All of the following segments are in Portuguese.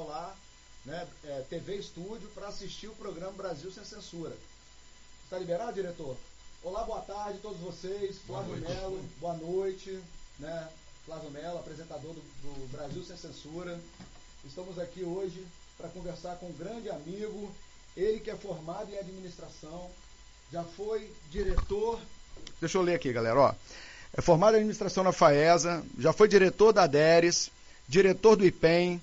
lá, né, é, TV Estúdio, para assistir o programa Brasil Sem Censura. Está liberado, diretor? Olá, boa tarde a todos vocês. Flávio Melo, boa noite. Né? Flávio Melo, apresentador do, do Brasil Sem Censura. Estamos aqui hoje para conversar com um grande amigo, ele que é formado em administração, já foi diretor. Deixa eu ler aqui, galera. Ó. É formado em administração na FAESA, já foi diretor da ADERES, diretor do IPEM,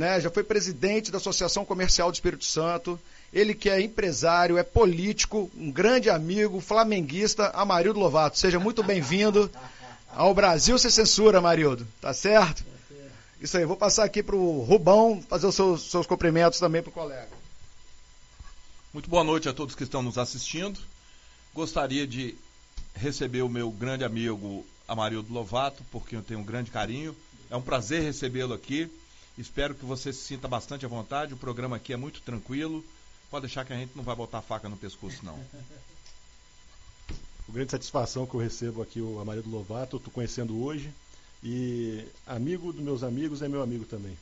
né? já foi presidente da Associação Comercial do Espírito Santo. Ele que é empresário, é político, um grande amigo, flamenguista, Amarildo Lovato. Seja muito bem-vindo ao Brasil Sem Censura, Amarildo. Tá certo? Isso aí, vou passar aqui para o Rubão fazer os seus, seus cumprimentos também para o colega. Muito boa noite a todos que estão nos assistindo. Gostaria de receber o meu grande amigo Amarildo Lovato, porque eu tenho um grande carinho. É um prazer recebê-lo aqui. Espero que você se sinta bastante à vontade. O programa aqui é muito tranquilo. Pode deixar que a gente não vai botar faca no pescoço, não. Com grande satisfação que eu recebo aqui o Amarildo Lovato, estou conhecendo hoje. E amigo dos meus amigos é meu amigo também.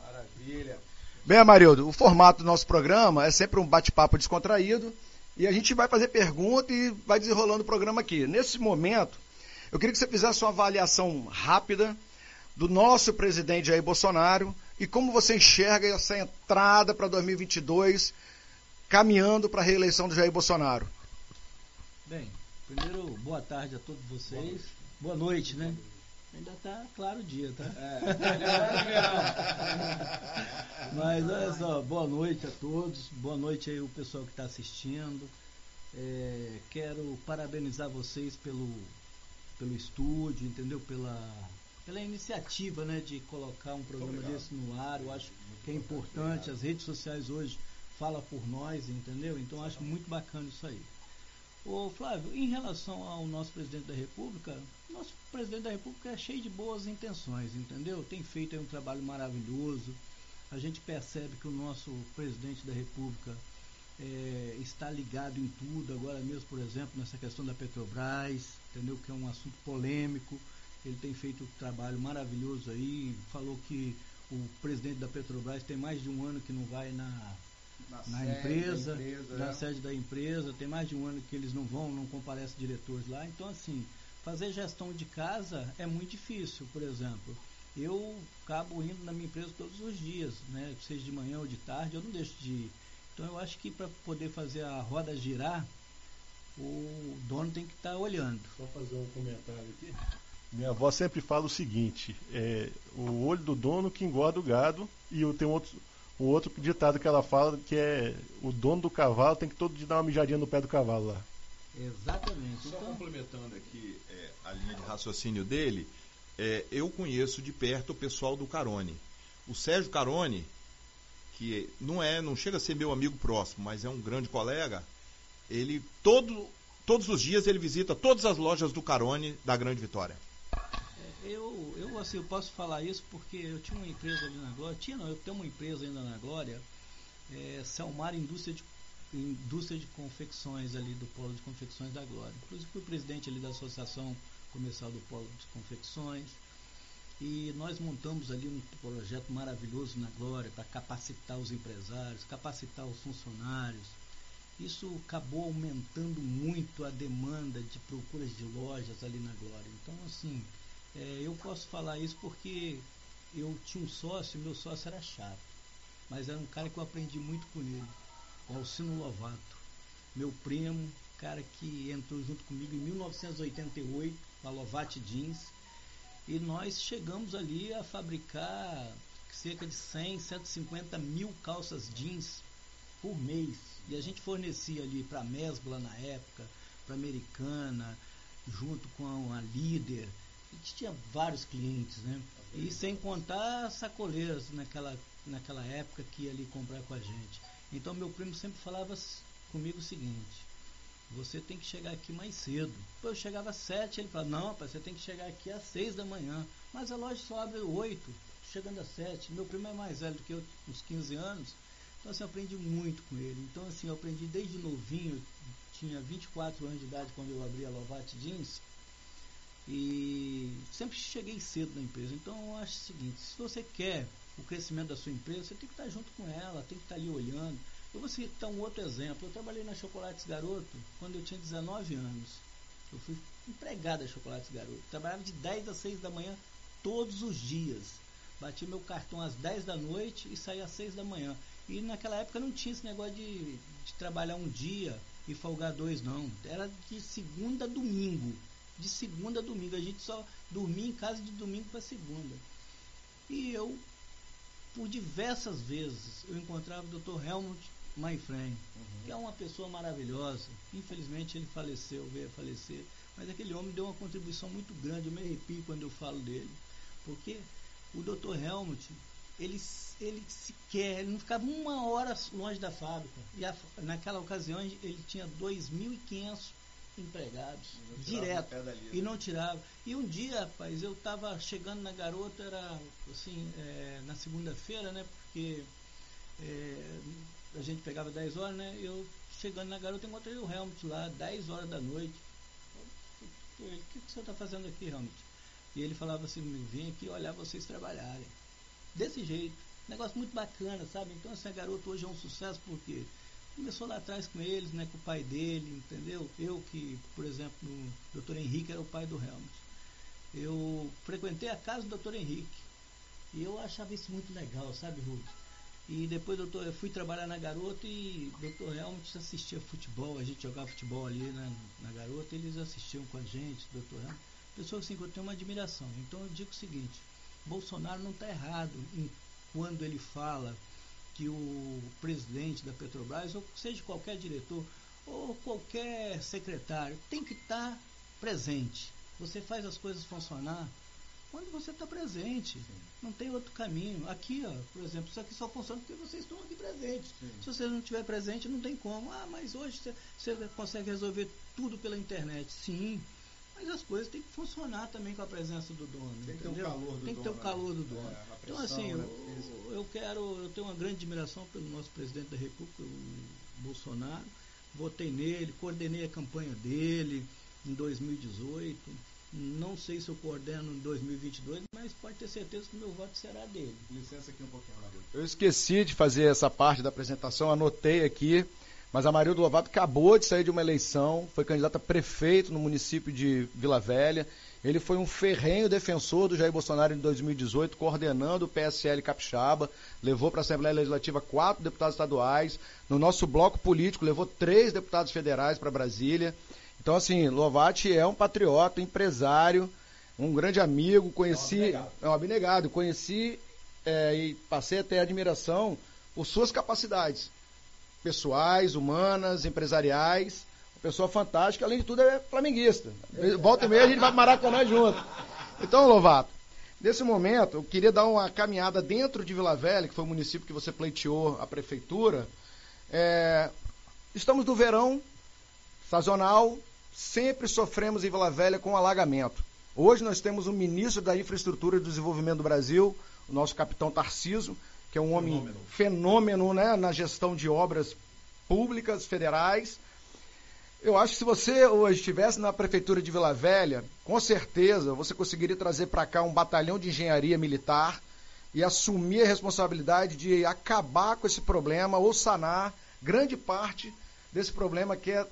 Maravilha. Bem, Amarildo, o formato do nosso programa é sempre um bate-papo descontraído e a gente vai fazer pergunta e vai desenrolando o programa aqui. Nesse momento, eu queria que você fizesse uma avaliação rápida do nosso presidente Jair Bolsonaro e como você enxerga essa entrada para 2022 caminhando para a reeleição do Jair Bolsonaro. Bem, primeiro, boa tarde a todos vocês. Boa noite, né? Ainda está claro o dia, tá? É. Mas olha só, boa noite a todos, boa noite aí o pessoal que está assistindo. É, quero parabenizar vocês pelo, pelo estúdio, entendeu? Pela, pela iniciativa né, de colocar um programa Obrigado. desse no ar. Eu acho que é importante, as redes sociais hoje falam por nós, entendeu? Então acho muito bacana isso aí. Ô Flávio, em relação ao nosso presidente da República, nosso presidente da República é cheio de boas intenções, entendeu? Tem feito um trabalho maravilhoso. A gente percebe que o nosso presidente da República é, está ligado em tudo, agora mesmo, por exemplo, nessa questão da Petrobras, entendeu? Que é um assunto polêmico. Ele tem feito um trabalho maravilhoso aí. Falou que o presidente da Petrobras tem mais de um ano que não vai na na, na empresa, empresa, na é. sede da empresa, tem mais de um ano que eles não vão, não comparecem diretores lá. Então, assim, fazer gestão de casa é muito difícil, por exemplo. Eu acabo indo na minha empresa todos os dias, né? seja de manhã ou de tarde, eu não deixo de ir. Então, eu acho que para poder fazer a roda girar, o dono tem que estar tá olhando. Só fazer um comentário aqui. Minha avó sempre fala o seguinte: é, o olho do dono que engorda o gado, e eu tenho outro, o outro ditado que ela fala que é o dono do cavalo tem que todo dia dar uma mijadinha no pé do cavalo lá. Exatamente. Só então... complementando aqui é, a linha de raciocínio dele, é, eu conheço de perto o pessoal do Carone. O Sérgio Carone, que não é, não chega a ser meu amigo próximo, mas é um grande colega, ele todo, todos os dias ele visita todas as lojas do Carone da Grande Vitória. Eu, eu, assim, eu posso falar isso porque eu tinha uma empresa ali na Glória, tinha não, eu tenho uma empresa ainda na Glória, é, Selmar Indústria de, Indústria de Confecções ali do Polo de Confecções da Glória. Inclusive fui presidente ali da Associação Comercial do Polo de Confecções. E nós montamos ali um projeto maravilhoso na Glória para capacitar os empresários, capacitar os funcionários. Isso acabou aumentando muito a demanda de procuras de lojas ali na Glória. Então, assim, é, eu posso falar isso porque eu tinha um sócio, meu sócio era chato, mas era um cara que eu aprendi muito com ele, o Alcino Lovato, meu primo, cara que entrou junto comigo em 1988 com a Lovate Jeans, e nós chegamos ali a fabricar cerca de 100, 150 mil calças jeans por mês. E a gente fornecia ali para a Mesbla na época, para Americana, junto com a Líder, a gente tinha vários clientes, né? E sem contar sacoleiras naquela, naquela época que ia ali comprar com a gente. Então meu primo sempre falava comigo o seguinte, você tem que chegar aqui mais cedo. Eu chegava às sete, ele falava, não, rapaz, você tem que chegar aqui às seis da manhã. Mas a loja só abre oito, chegando às sete. Meu primo é mais velho do que eu, uns 15 anos. Então assim, eu aprendi muito com ele. Então assim, eu aprendi desde novinho, tinha 24 anos de idade quando eu abri a Lovate Jeans. E sempre cheguei cedo na empresa. Então eu acho o seguinte, se você quer o crescimento da sua empresa, você tem que estar junto com ela, tem que estar ali olhando. Eu vou citar um outro exemplo. Eu trabalhei na Chocolates Garoto quando eu tinha 19 anos. Eu fui empregado da Chocolates Garoto. Trabalhava de 10 às 6 da manhã todos os dias. Bati meu cartão às 10 da noite e saía às 6 da manhã. E naquela época não tinha esse negócio de, de trabalhar um dia e folgar dois, não. Era de segunda a domingo. De segunda a domingo. A gente só dormia em casa de domingo para segunda. E eu, por diversas vezes, eu encontrava o Dr. Helmut Maifren, uhum. que é uma pessoa maravilhosa. Infelizmente ele faleceu, veio a falecer. Mas aquele homem deu uma contribuição muito grande. Eu me arrepio quando eu falo dele. Porque o Dr. Helmut, ele, ele sequer, ele não ficava uma hora longe da fábrica. E a, naquela ocasião ele tinha 2.500 empregados, direto, e não tirava. E um dia, rapaz, eu estava chegando na garota, era assim, é, na segunda-feira, né? Porque é, a gente pegava 10 horas, né? Eu chegando na garota, encontrei o Helmut lá, 10 horas da noite. o que, que você está fazendo aqui, Helmut? E ele falava assim, vim aqui olhar vocês trabalharem. Desse jeito. Negócio muito bacana, sabe? Então essa garota hoje é um sucesso porque começou lá atrás com eles, né, com o pai dele, entendeu? Eu que, por exemplo, o Dr. Henrique era o pai do Helmut. Eu frequentei a casa do Dr. Henrique. E eu achava isso muito legal, sabe, Ruth? E depois doutor, eu fui trabalhar na garota e o doutor Helmut assistia futebol, a gente jogava futebol ali na, na garota, eles assistiam com a gente, doutor Helmut pessoa assim que eu tenho uma admiração. Então eu digo o seguinte: Bolsonaro não está errado em quando ele fala que o presidente da Petrobras, ou seja qualquer diretor, ou qualquer secretário, tem que estar tá presente. Você faz as coisas funcionar quando você está presente. Sim. Não tem outro caminho. Aqui, ó, por exemplo, isso aqui só funciona porque vocês estão aqui presentes. Sim. Se você não estiver presente, não tem como. Ah, mas hoje você consegue resolver tudo pela internet. Sim. Mas as coisas têm que funcionar também com a presença do dono. Tem que entendeu? ter o calor do Tem que ter o calor do dono. É, então, assim, né, eu, eu, quero, eu tenho uma grande admiração pelo nosso presidente da República, o Bolsonaro. Votei nele, coordenei a campanha dele em 2018. Não sei se eu coordeno em 2022, mas pode ter certeza que o meu voto será dele. Licença aqui um pouquinho, Maria. Eu esqueci de fazer essa parte da apresentação, anotei aqui. Mas a Marildo Lovato acabou de sair de uma eleição, foi candidata a prefeito no município de Vila Velha. Ele foi um ferrenho defensor do Jair Bolsonaro em 2018, coordenando o PSL Capixaba, levou para a Assembleia Legislativa quatro deputados estaduais. No nosso bloco político, levou três deputados federais para Brasília. Então, assim, Lovati é um patriota, empresário, um grande amigo. Conheci. É um abnegado. É um conheci é, e passei a ter admiração por suas capacidades pessoais, humanas, empresariais. Uma pessoa fantástica, além de tudo é flamenguista. Volta e meia a gente vai para Maracanã junto. Então, Lovato, nesse momento eu queria dar uma caminhada dentro de Vila Velha, que foi o município que você pleiteou a prefeitura. É, estamos no verão sazonal, sempre sofremos em Vila Velha com alagamento. Hoje nós temos um ministro da Infraestrutura e Desenvolvimento do Brasil, o nosso capitão Tarciso, que é um homem fenômeno, fenômeno né, na gestão de obras públicas, federais. Eu acho que se você hoje estivesse na prefeitura de Vila Velha, com certeza você conseguiria trazer para cá um batalhão de engenharia militar e assumir a responsabilidade de acabar com esse problema ou sanar grande parte desse problema que é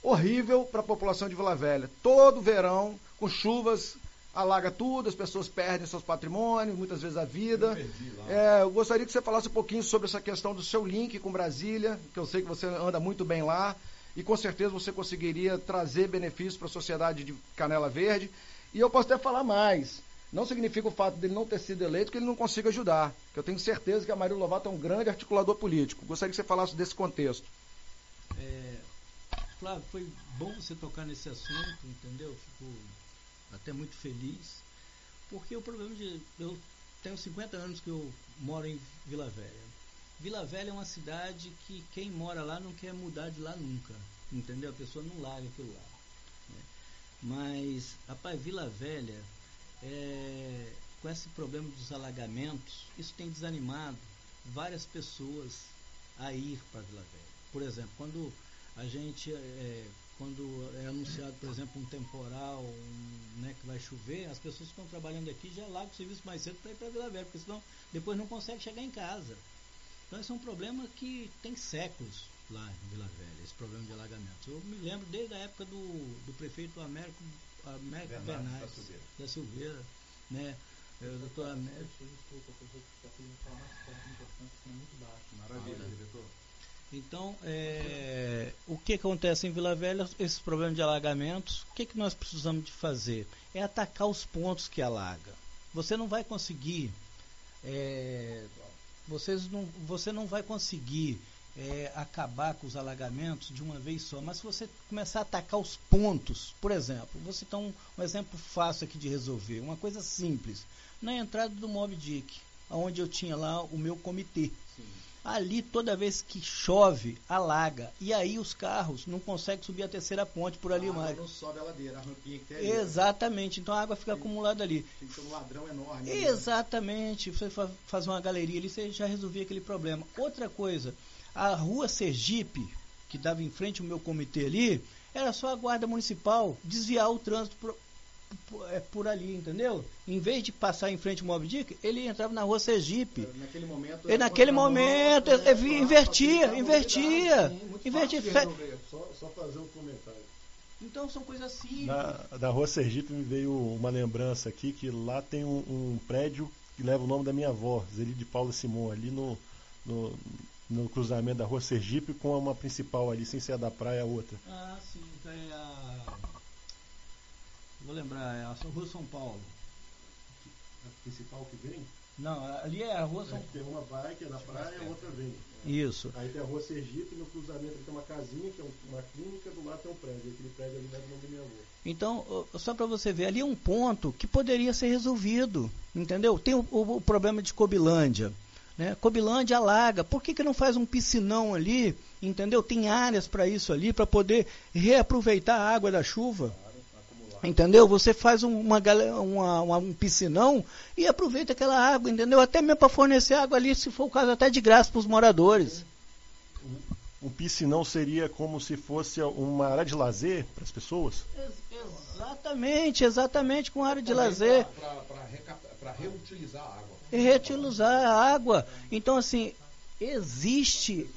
horrível para a população de Vila Velha. Todo verão, com chuvas alaga tudo, as pessoas perdem seus patrimônios, muitas vezes a vida. Eu, é, eu gostaria que você falasse um pouquinho sobre essa questão do seu link com Brasília, que eu sei que você anda muito bem lá, e com certeza você conseguiria trazer benefícios para a sociedade de Canela Verde. E eu posso até falar mais. Não significa o fato dele não ter sido eleito que ele não consiga ajudar. Que eu tenho certeza que a Maria Lovato é um grande articulador político. Gostaria que você falasse desse contexto. É, Flávio, foi bom você tocar nesse assunto, entendeu? Fico até muito feliz, porque o problema de. Eu tenho 50 anos que eu moro em Vila Velha. Vila Velha é uma cidade que quem mora lá não quer mudar de lá nunca. Entendeu? A pessoa não larga aquilo lá. Né? Mas, rapaz, Vila Velha, é, com esse problema dos alagamentos, isso tem desanimado várias pessoas a ir para Vila Velha. Por exemplo, quando a gente é, quando é anunciado, por exemplo, um temporal, um, né, que vai chover, as pessoas que estão trabalhando aqui já largam o serviço mais cedo para ir para Vila Velha, porque senão depois não consegue chegar em casa. Então esse é um problema que tem séculos lá em Vila Velha, esse problema de alagamentos. Eu me lembro desde a época do, do prefeito Américo, Américo Bernardes, Bernardes da Silveira, da Silveira né? Eu, doutor Américo. Desculpa, professor, está pedindo falar mais forte, importante, é muito baixo. Maravilha, diretor. Então, é, o que acontece em Vila Velha, esses problemas de alagamentos, o que, que nós precisamos de fazer? É atacar os pontos que alaga. Você não vai conseguir, é, vocês não, você não vai conseguir é, acabar com os alagamentos de uma vez só, mas se você começar a atacar os pontos, por exemplo, vou citar um, um exemplo fácil aqui de resolver, uma coisa simples. Na entrada do Mob Dick, onde eu tinha lá o meu comitê. Sim Ali, toda vez que chove, alaga. E aí os carros não conseguem subir a terceira ponte por ali a mais. não sobe a ladeira, a rampinha que tem ali. Exatamente. Então a água fica tem, acumulada ali. Tem que ter um ladrão enorme. Né? Exatamente. Né? Você faz uma galeria ali, você já resolvia aquele problema. Outra coisa, a rua Sergipe, que dava em frente ao meu comitê ali, era só a guarda municipal desviar o trânsito por ali, entendeu? Em vez de passar em frente ao Mob Dick, ele entrava na rua Sergipe. É, naquele momento. E naquele momento, moto, né, invertia, invertia. invertia. Só, só fazer um comentário. Então são coisas assim. Na, da rua Sergipe me veio uma lembrança aqui que lá tem um, um prédio que leva o nome da minha avó, Zeli de Paula Simon, ali no, no, no, cruzamento da rua Sergipe com uma principal ali, sem ser a da praia a outra. Ah, sim, é a Vou lembrar, é a Rua São Paulo. A principal que vem? Não, ali é a Rua São Paulo. É, tem uma vai que é da praia e a outra vem. Isso. Aí tem a Rua Sergipe, no cruzamento tem uma casinha, que é uma clínica, do lado tem um prédio. Aquele prédio ali leva o nome minha avó. Então, só para você ver, ali é um ponto que poderia ser resolvido, entendeu? Tem o, o, o problema de Cobilândia. Né? Cobilândia alaga. Por que, que não faz um piscinão ali? Entendeu? Tem áreas para isso ali, para poder reaproveitar a água da chuva. Entendeu? Você faz uma, uma, uma, um piscinão e aproveita aquela água, entendeu? Até mesmo para fornecer água ali, se for o caso, até de graça para os moradores. Um piscinão seria como se fosse uma área de lazer para as pessoas? Exatamente, exatamente, com área de lazer. Para reutilizar a água. Reutilizar a água. Então, assim, existe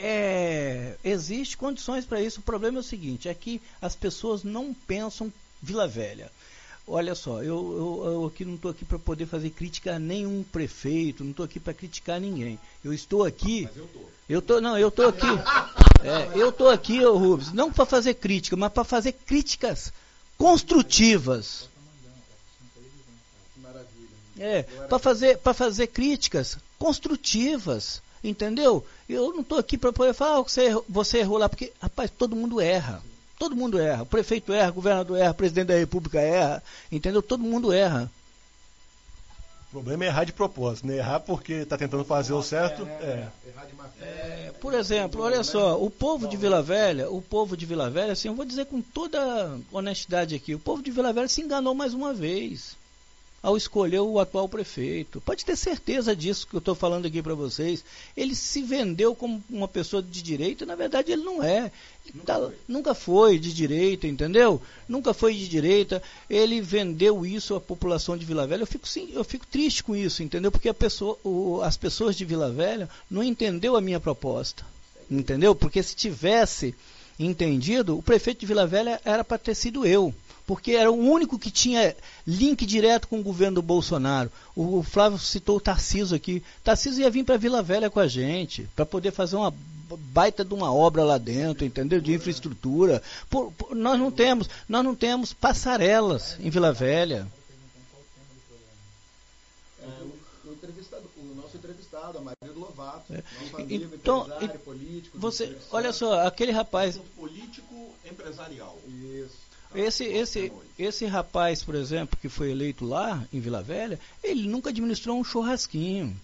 é, existe condições para isso. O problema é o seguinte, é que as pessoas não pensam Vila Velha. Olha só, eu, eu, eu aqui não estou aqui para poder fazer crítica a nenhum prefeito, não estou aqui para criticar ninguém. Eu estou aqui. Mas eu tô. Eu tô, não, eu estou aqui. É, eu estou aqui, ô Rubens, não para fazer crítica, mas para fazer críticas construtivas. É, para fazer, fazer críticas construtivas, entendeu? Eu não estou aqui para poder falar, oh, você, você errou lá, porque, rapaz, todo mundo erra. Todo mundo erra. O prefeito erra, o governador erra, o presidente da república erra. Entendeu? Todo mundo erra. O problema é errar de propósito, né? Errar porque está tentando fazer o certo. Né? É. É, por exemplo, olha só, o povo de Vila Velha, o povo de Vila Velha, assim, eu vou dizer com toda honestidade aqui, o povo de Vila Velha se enganou mais uma vez ao escolher o atual prefeito. Pode ter certeza disso que eu estou falando aqui para vocês. Ele se vendeu como uma pessoa de direita, na verdade ele não é. Nunca, tá, foi. nunca foi de direita, entendeu? Nunca foi de direita. Ele vendeu isso à população de Vila Velha. Eu fico, sim, eu fico triste com isso, entendeu? Porque pessoa, o, as pessoas de Vila Velha não entendeu a minha proposta, entendeu? Porque se tivesse entendido, o prefeito de Vila Velha era para ter sido eu porque era o único que tinha link direto com o governo do Bolsonaro. O, Flávio citou o Tarciso aqui. Tarciso ia vir para Vila Velha com a gente, para poder fazer uma baita de uma obra lá dentro, entendeu? De infraestrutura. Por, por, nós não temos, nós não temos passarelas em Vila Velha. É, o, nosso entrevistado, a Maria do Lovato, é. nosso amigo, então, empresário, político. Você, olha só, aquele rapaz. Político empresarial. Isso. Esse, esse, esse rapaz, por exemplo, que foi eleito lá em Vila Velha, ele nunca administrou um churrasquinho.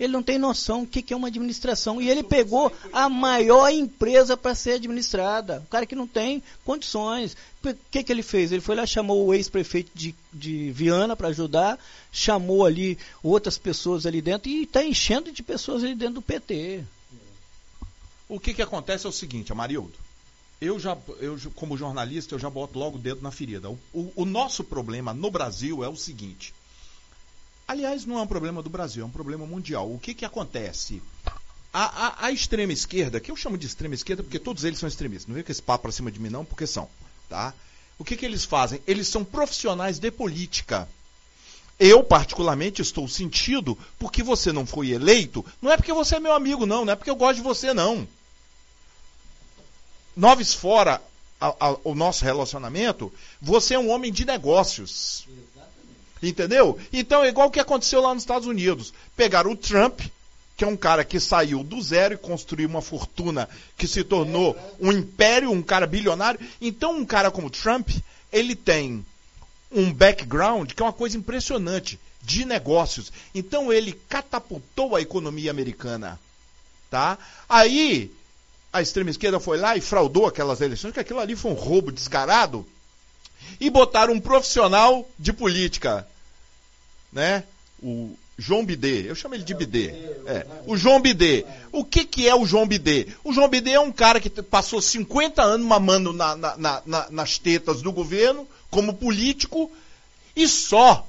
Ele não tem noção do que, é uma administração. E ele pegou a maior empresa para ser administrada. O cara que não tem condições. O que, que ele fez? Ele foi lá, chamou o ex-prefeito de, de Viana para ajudar, chamou ali outras pessoas ali dentro e está enchendo de pessoas ali dentro do PT. O que, que acontece é o seguinte, Amarildo. Eu já, eu, como jornalista, eu já boto logo o dedo na ferida. O, o, o nosso problema no Brasil é o seguinte. Aliás, não é um problema do Brasil, é um problema mundial. O que, que acontece? A, a, a, extrema esquerda, que eu chamo de extrema esquerda porque todos eles são extremistas, não vem com esse papo para cima de mim não, porque são, tá? O que, que eles fazem? Eles são profissionais de política. Eu, particularmente, estou sentido porque você não foi eleito. Não é porque você é meu amigo, não. Não é porque eu gosto de você, não. Noves fora a, a, o nosso relacionamento, você é um homem de negócios. Entendeu? Então é igual o que aconteceu lá nos Estados Unidos. Pegaram o Trump, que é um cara que saiu do zero e construiu uma fortuna que se tornou um império, um cara bilionário. Então um cara como Trump, ele tem um background que é uma coisa impressionante de negócios. Então ele catapultou a economia americana, tá? Aí a extrema esquerda foi lá e fraudou aquelas eleições, que aquilo ali foi um roubo descarado, e botaram um profissional de política, né? O João Bidê, eu chamo ele de Bidê. É, o João Bidê. O que, que é o João Bidê? O João Bidê é um cara que passou 50 anos mamando na, na, na, nas tetas do governo, como político, e só.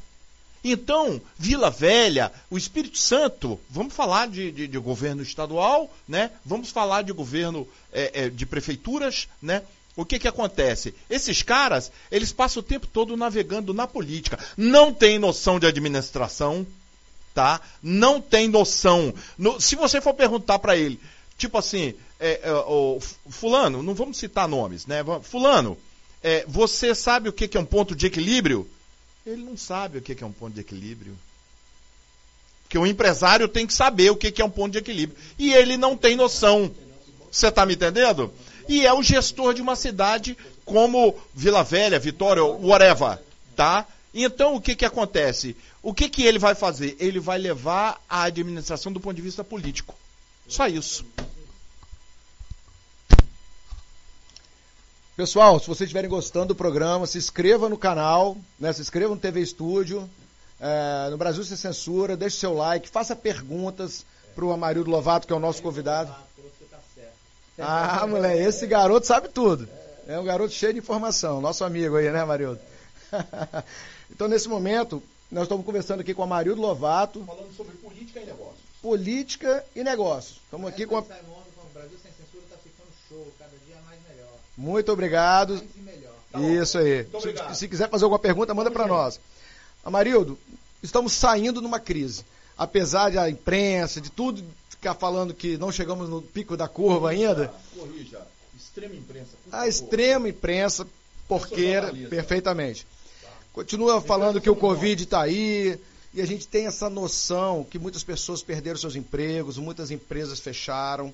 Então, Vila Velha, o Espírito Santo, vamos falar de, de, de governo estadual, né? Vamos falar de governo é, é, de prefeituras, né? O que que acontece? Esses caras, eles passam o tempo todo navegando na política. Não tem noção de administração, tá? Não tem noção. No, se você for perguntar para ele, tipo assim, é, é, o, fulano, não vamos citar nomes, né? Fulano, é, você sabe o que, que é um ponto de equilíbrio? Ele não sabe o que, é um ponto de equilíbrio. Porque o empresário tem que saber o que, que é um ponto de equilíbrio. E ele não tem noção. Você está me entendendo? E é o gestor de uma cidade como Vila Velha, Vitória, whatever, tá? Então o que que acontece? O que que ele vai fazer? Ele vai levar a administração do ponto de vista político. Só isso. Pessoal, se vocês estiverem gostando do programa, se inscreva no canal, né? se inscreva no TV Estúdio, é, no Brasil Sem Censura, deixe seu like, faça perguntas para o Amarildo Lovato, que é o nosso convidado. Ah, moleque, esse garoto sabe tudo. É um garoto cheio de informação, nosso amigo aí, né, Amarildo? então, nesse momento, nós estamos conversando aqui com o Amarildo Lovato. Falando sobre política e negócios. Política e negócios. Estamos aqui com a... Brasil Sem Censura está ficando show, cada dia mais melhor. Muito obrigado. Tá Isso aí. Se, se, quiser fazer alguma pergunta, manda para nós. Amarildo, estamos saindo numa crise. Apesar da imprensa, de tudo ficar falando que não chegamos no pico da curva corrija, ainda. Corrija. Extrema imprensa. A extrema imprensa, porqueira, perfeitamente. Tá. Continua falando que o Covid está aí, e a gente tem essa noção que muitas pessoas perderam seus empregos, muitas empresas fecharam.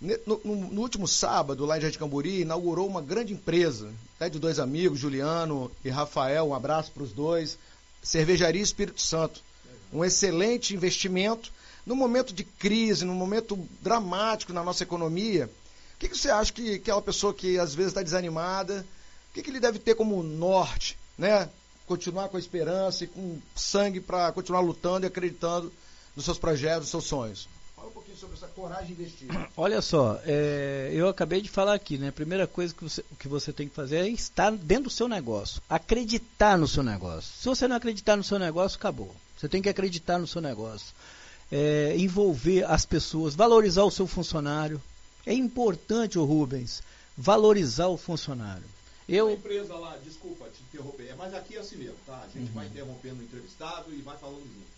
No, no, no, último sábado, lá em Jardim Camburi, inaugurou uma grande empresa, até de dois amigos, Juliano e Rafael, um abraço para os dois, Cervejaria Espírito Santo. Um excelente investimento. No momento de crise, no momento dramático na nossa economia, o que, que você acha que aquela pessoa que às vezes está desanimada, o que, que ele deve ter como norte, né? Continuar com a esperança e com sangue para continuar lutando e acreditando nos seus projetos, nos seus sonhos sobre essa coragem de investir? Olha só, é, eu acabei de falar aqui, né? A primeira coisa que você, que você tem que fazer é estar dentro do seu negócio, acreditar no seu negócio. Se você não acreditar no seu negócio, acabou. Você tem que acreditar no seu negócio. É, envolver as pessoas, valorizar o seu funcionário. É importante, o Rubens, valorizar o funcionário. Eu... A empresa lá, desculpa te interromper, mas aqui é assim mesmo, tá? A gente uhum. vai interrompendo o entrevistado e vai falando junto.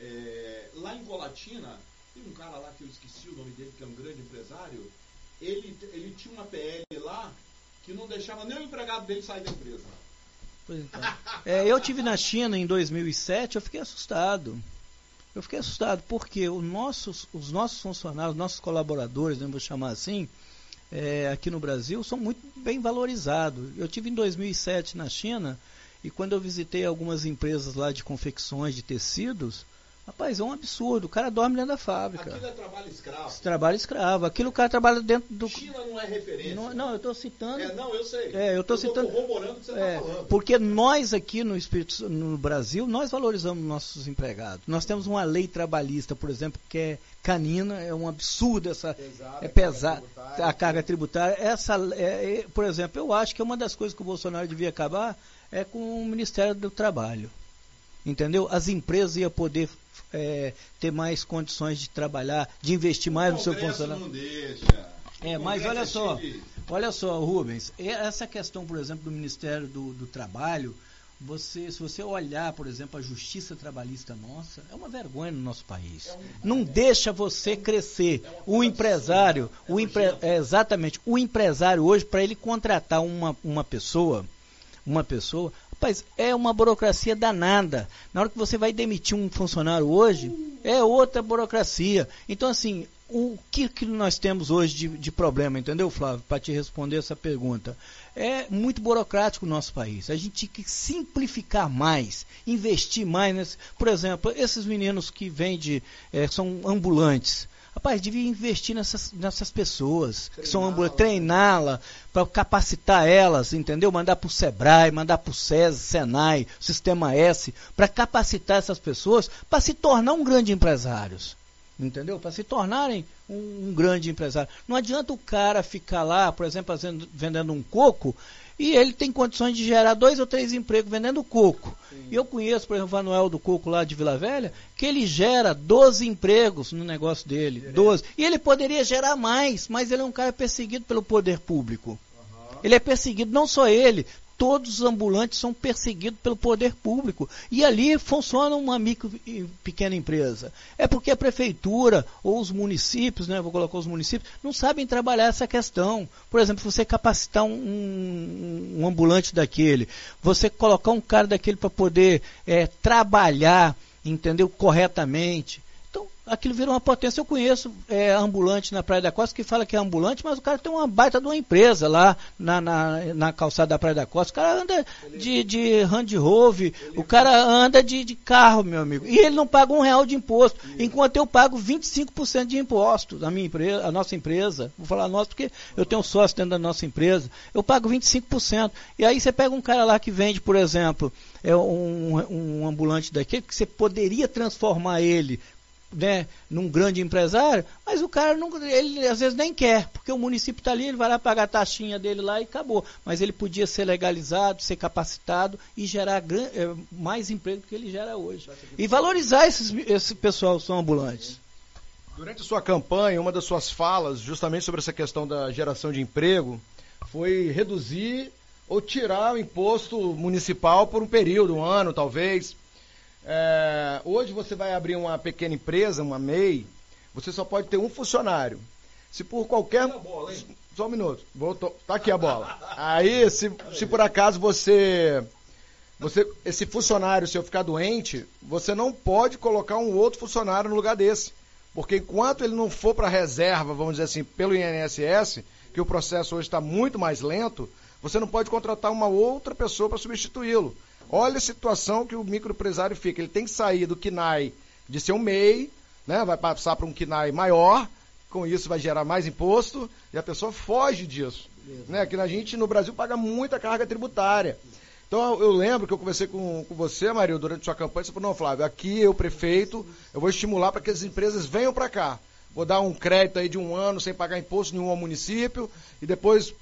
É, lá em Colatina, tem um cara lá que eu esqueci o nome dele, que é um grande empresário. Ele, ele tinha uma PL lá que não deixava nem o empregado dele sair da empresa. Pois então. é, eu tive na China em 2007, eu fiquei assustado. Eu fiquei assustado porque os nossos, os nossos funcionários, os nossos colaboradores, né, vou chamar assim, é, aqui no Brasil, são muito bem valorizados. Eu tive em 2007 na China e quando eu visitei algumas empresas lá de confecções de tecidos, Rapaz, é um absurdo. O cara dorme dentro da fábrica. Aquilo é trabalho escravo. Trabalho escravo. Aquilo o cara trabalha dentro do. China não é referência. Não, não, eu estou citando. É, não, eu sei. É, eu tô citando- corroborando o que você É, está falando. porque nós aqui no, Espírito, no Brasil, nós valorizamos nossos empregados. Nós temos uma lei trabalhista, por exemplo, que é canina, é um absurdo essa. Pesada, é pesada carga tributária. a carga tributária. Essa, é, é, por exemplo, eu acho que uma das coisas que o Bolsonaro devia acabar é com o Ministério do Trabalho. Entendeu? As empresas iam poder é, ter mais condições de trabalhar, de investir mais no seu funcionário. não deixa. É, O mas olha é só, olha só, Rubens, essa questão, por exemplo, do Ministério do, do Trabalho, você, se você olhar, por exemplo, a justiça trabalhista nossa, é uma vergonha no nosso país. Não deixa você crescer. O empresário, o empre, é, exatamente, o empresário hoje, para ele contratar uma, uma pessoa, uma pessoa, rapaz, é uma burocracia danada. Na hora que você vai demitir um funcionário hoje, é outra burocracia. Então, assim, o que, que nós temos hoje de, de problema, entendeu, Flávio? Para te responder essa pergunta. É muito burocrático o nosso país. A gente tem que simplificar mais, investir mais. Nesse, por exemplo, esses meninos que vendem, eh, são ambulantes. Rapaz, devia investir nessas, nessas pessoas que são ambulantes, treiná-la, para capacitar elas, entendeu? Mandar para o Sebrae, mandar para o SESI, Senai, Sistema S, para capacitar essas pessoas para se tornar um grande empresários. Entendeu? Para se tornarem um, um grande empresário. Não adianta o cara ficar lá, por exemplo, vendendo um coco e ele tem condições de gerar dois ou três empregos vendendo coco. E eu conheço, por exemplo, o Manuel do Coco lá de Vila Velha, que ele gera 12 empregos no negócio dele. 12. E ele poderia gerar mais, mas ele é um cara perseguido pelo poder público. Ele é perseguido, não só ele, todos os ambulantes são perseguidos pelo poder público. E ali funciona uma micro e pequena empresa. É porque a prefeitura ou os municípios, né, vou colocar os municípios, não sabem trabalhar essa questão. Por exemplo, você capacitar um, um- ambulante daquele, você colocar um cara daquele para poder é, trabalhar, entendeu, corretamente. Aquilo vira uma potência. Eu conheço é, ambulante na Praia da Costa que fala que é ambulante, mas o cara tem uma baita de uma empresa lá na, na, na calçada da Praia da Costa. O cara anda de, de Hand Rover, o cara anda de, de carro, meu amigo. E ele não paga um real de imposto, enquanto eu pago 25% de imposto da minha empresa, a nossa empresa. Vou falar nossa porque eu tenho sócio dentro da nossa empresa. Eu pago 25%. E aí você pega um cara lá que vende, por exemplo, é um, um ambulante daquele que você poderia transformar ele né, num grande empresário, mas o cara não, ele às vezes nem quer, porque o município está ali, ele vai lá pagar a taxinha dele lá e acabou. Mas ele podia ser legalizado, ser capacitado e gerar eh, mais emprego do que ele gera hoje. E valorizar esses, esse pessoal que são ambulantes. Durante a sua campanha, uma das suas falas, justamente sobre essa questão da geração de emprego, foi reduzir ou tirar o imposto municipal por um período, um ano talvez. É, hoje você vai abrir uma pequena empresa, uma MEI, você só pode ter um funcionário. Se por qualquer. Só um minuto. Voltou. Tá aqui a bola. Aí, se, se por acaso você. Você, esse funcionário seu ficar doente, você não pode colocar um outro funcionário no lugar desse. Porque enquanto ele não for para reserva, vamos dizer assim, pelo INSS, que o processo hoje está muito mais lento, você não pode contratar uma outra pessoa para substituí-lo. Olha a situação que o microempresário fica. Ele tem que sair do KINAI de ser um MEI, né? vai passar para um KINAI maior, com isso vai gerar mais imposto, e a pessoa foge disso. Né? Que a gente no Brasil paga muita carga tributária. Então eu- lembro que eu conversei com, com você, Mario, durante sua campanha, você falou, não, Flávio, aqui eu, prefeito, eu vou estimular para que as empresas venham para cá. Vou dar um crédito aí de um ano sem pagar imposto nenhum ao município, e depois,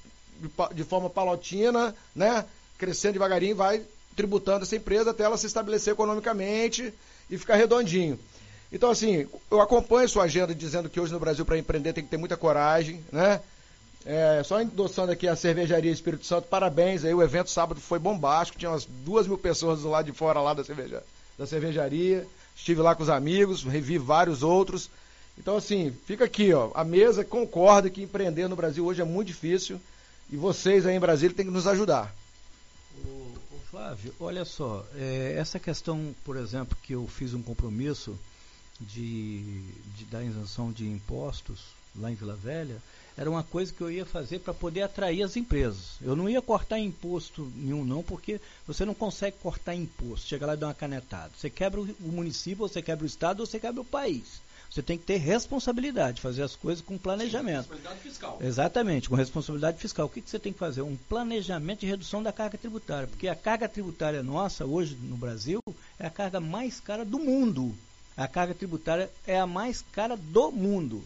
de forma palotina, né, crescendo devagarinho, vai tributando essa empresa até ela se estabelecer economicamente e ficar redondinho. Então, assim, eu acompanho sua agenda dizendo que hoje no Brasil, para empreender, tem que ter muita coragem, né? É, só endossando aqui a Cervejaria Espírito Santo, parabéns aí, o evento sábado foi bombástico, tinha umas duas mil pessoas do lado de fora lá da, cerveja, da cervejaria, estive lá com os amigos, revi vários outros. Então, assim, fica aqui, ó, a mesa concorda que empreender no Brasil hoje é muito difícil e vocês aí em Brasília têm que nos ajudar. Flávio, olha só, é, essa questão, por exemplo, que eu fiz um compromisso de, de dar isenção de impostos lá em Vila Velha, era uma coisa que eu ia fazer para poder atrair as empresas. Eu não ia cortar imposto nenhum, não, porque você não consegue cortar imposto. Chega lá e dá uma canetada. Você quebra o município, você quebra o estado, ou você quebra o país. Você tem que ter responsabilidade, fazer as coisas com planejamento. Responsabilidade fiscal. Exatamente, com responsabilidade fiscal. O que, que você tem que fazer? Um planejamento de redução da carga tributária. Porque a carga tributária nossa, hoje no Brasil, é a carga mais cara do mundo. A carga tributária é a mais cara do mundo.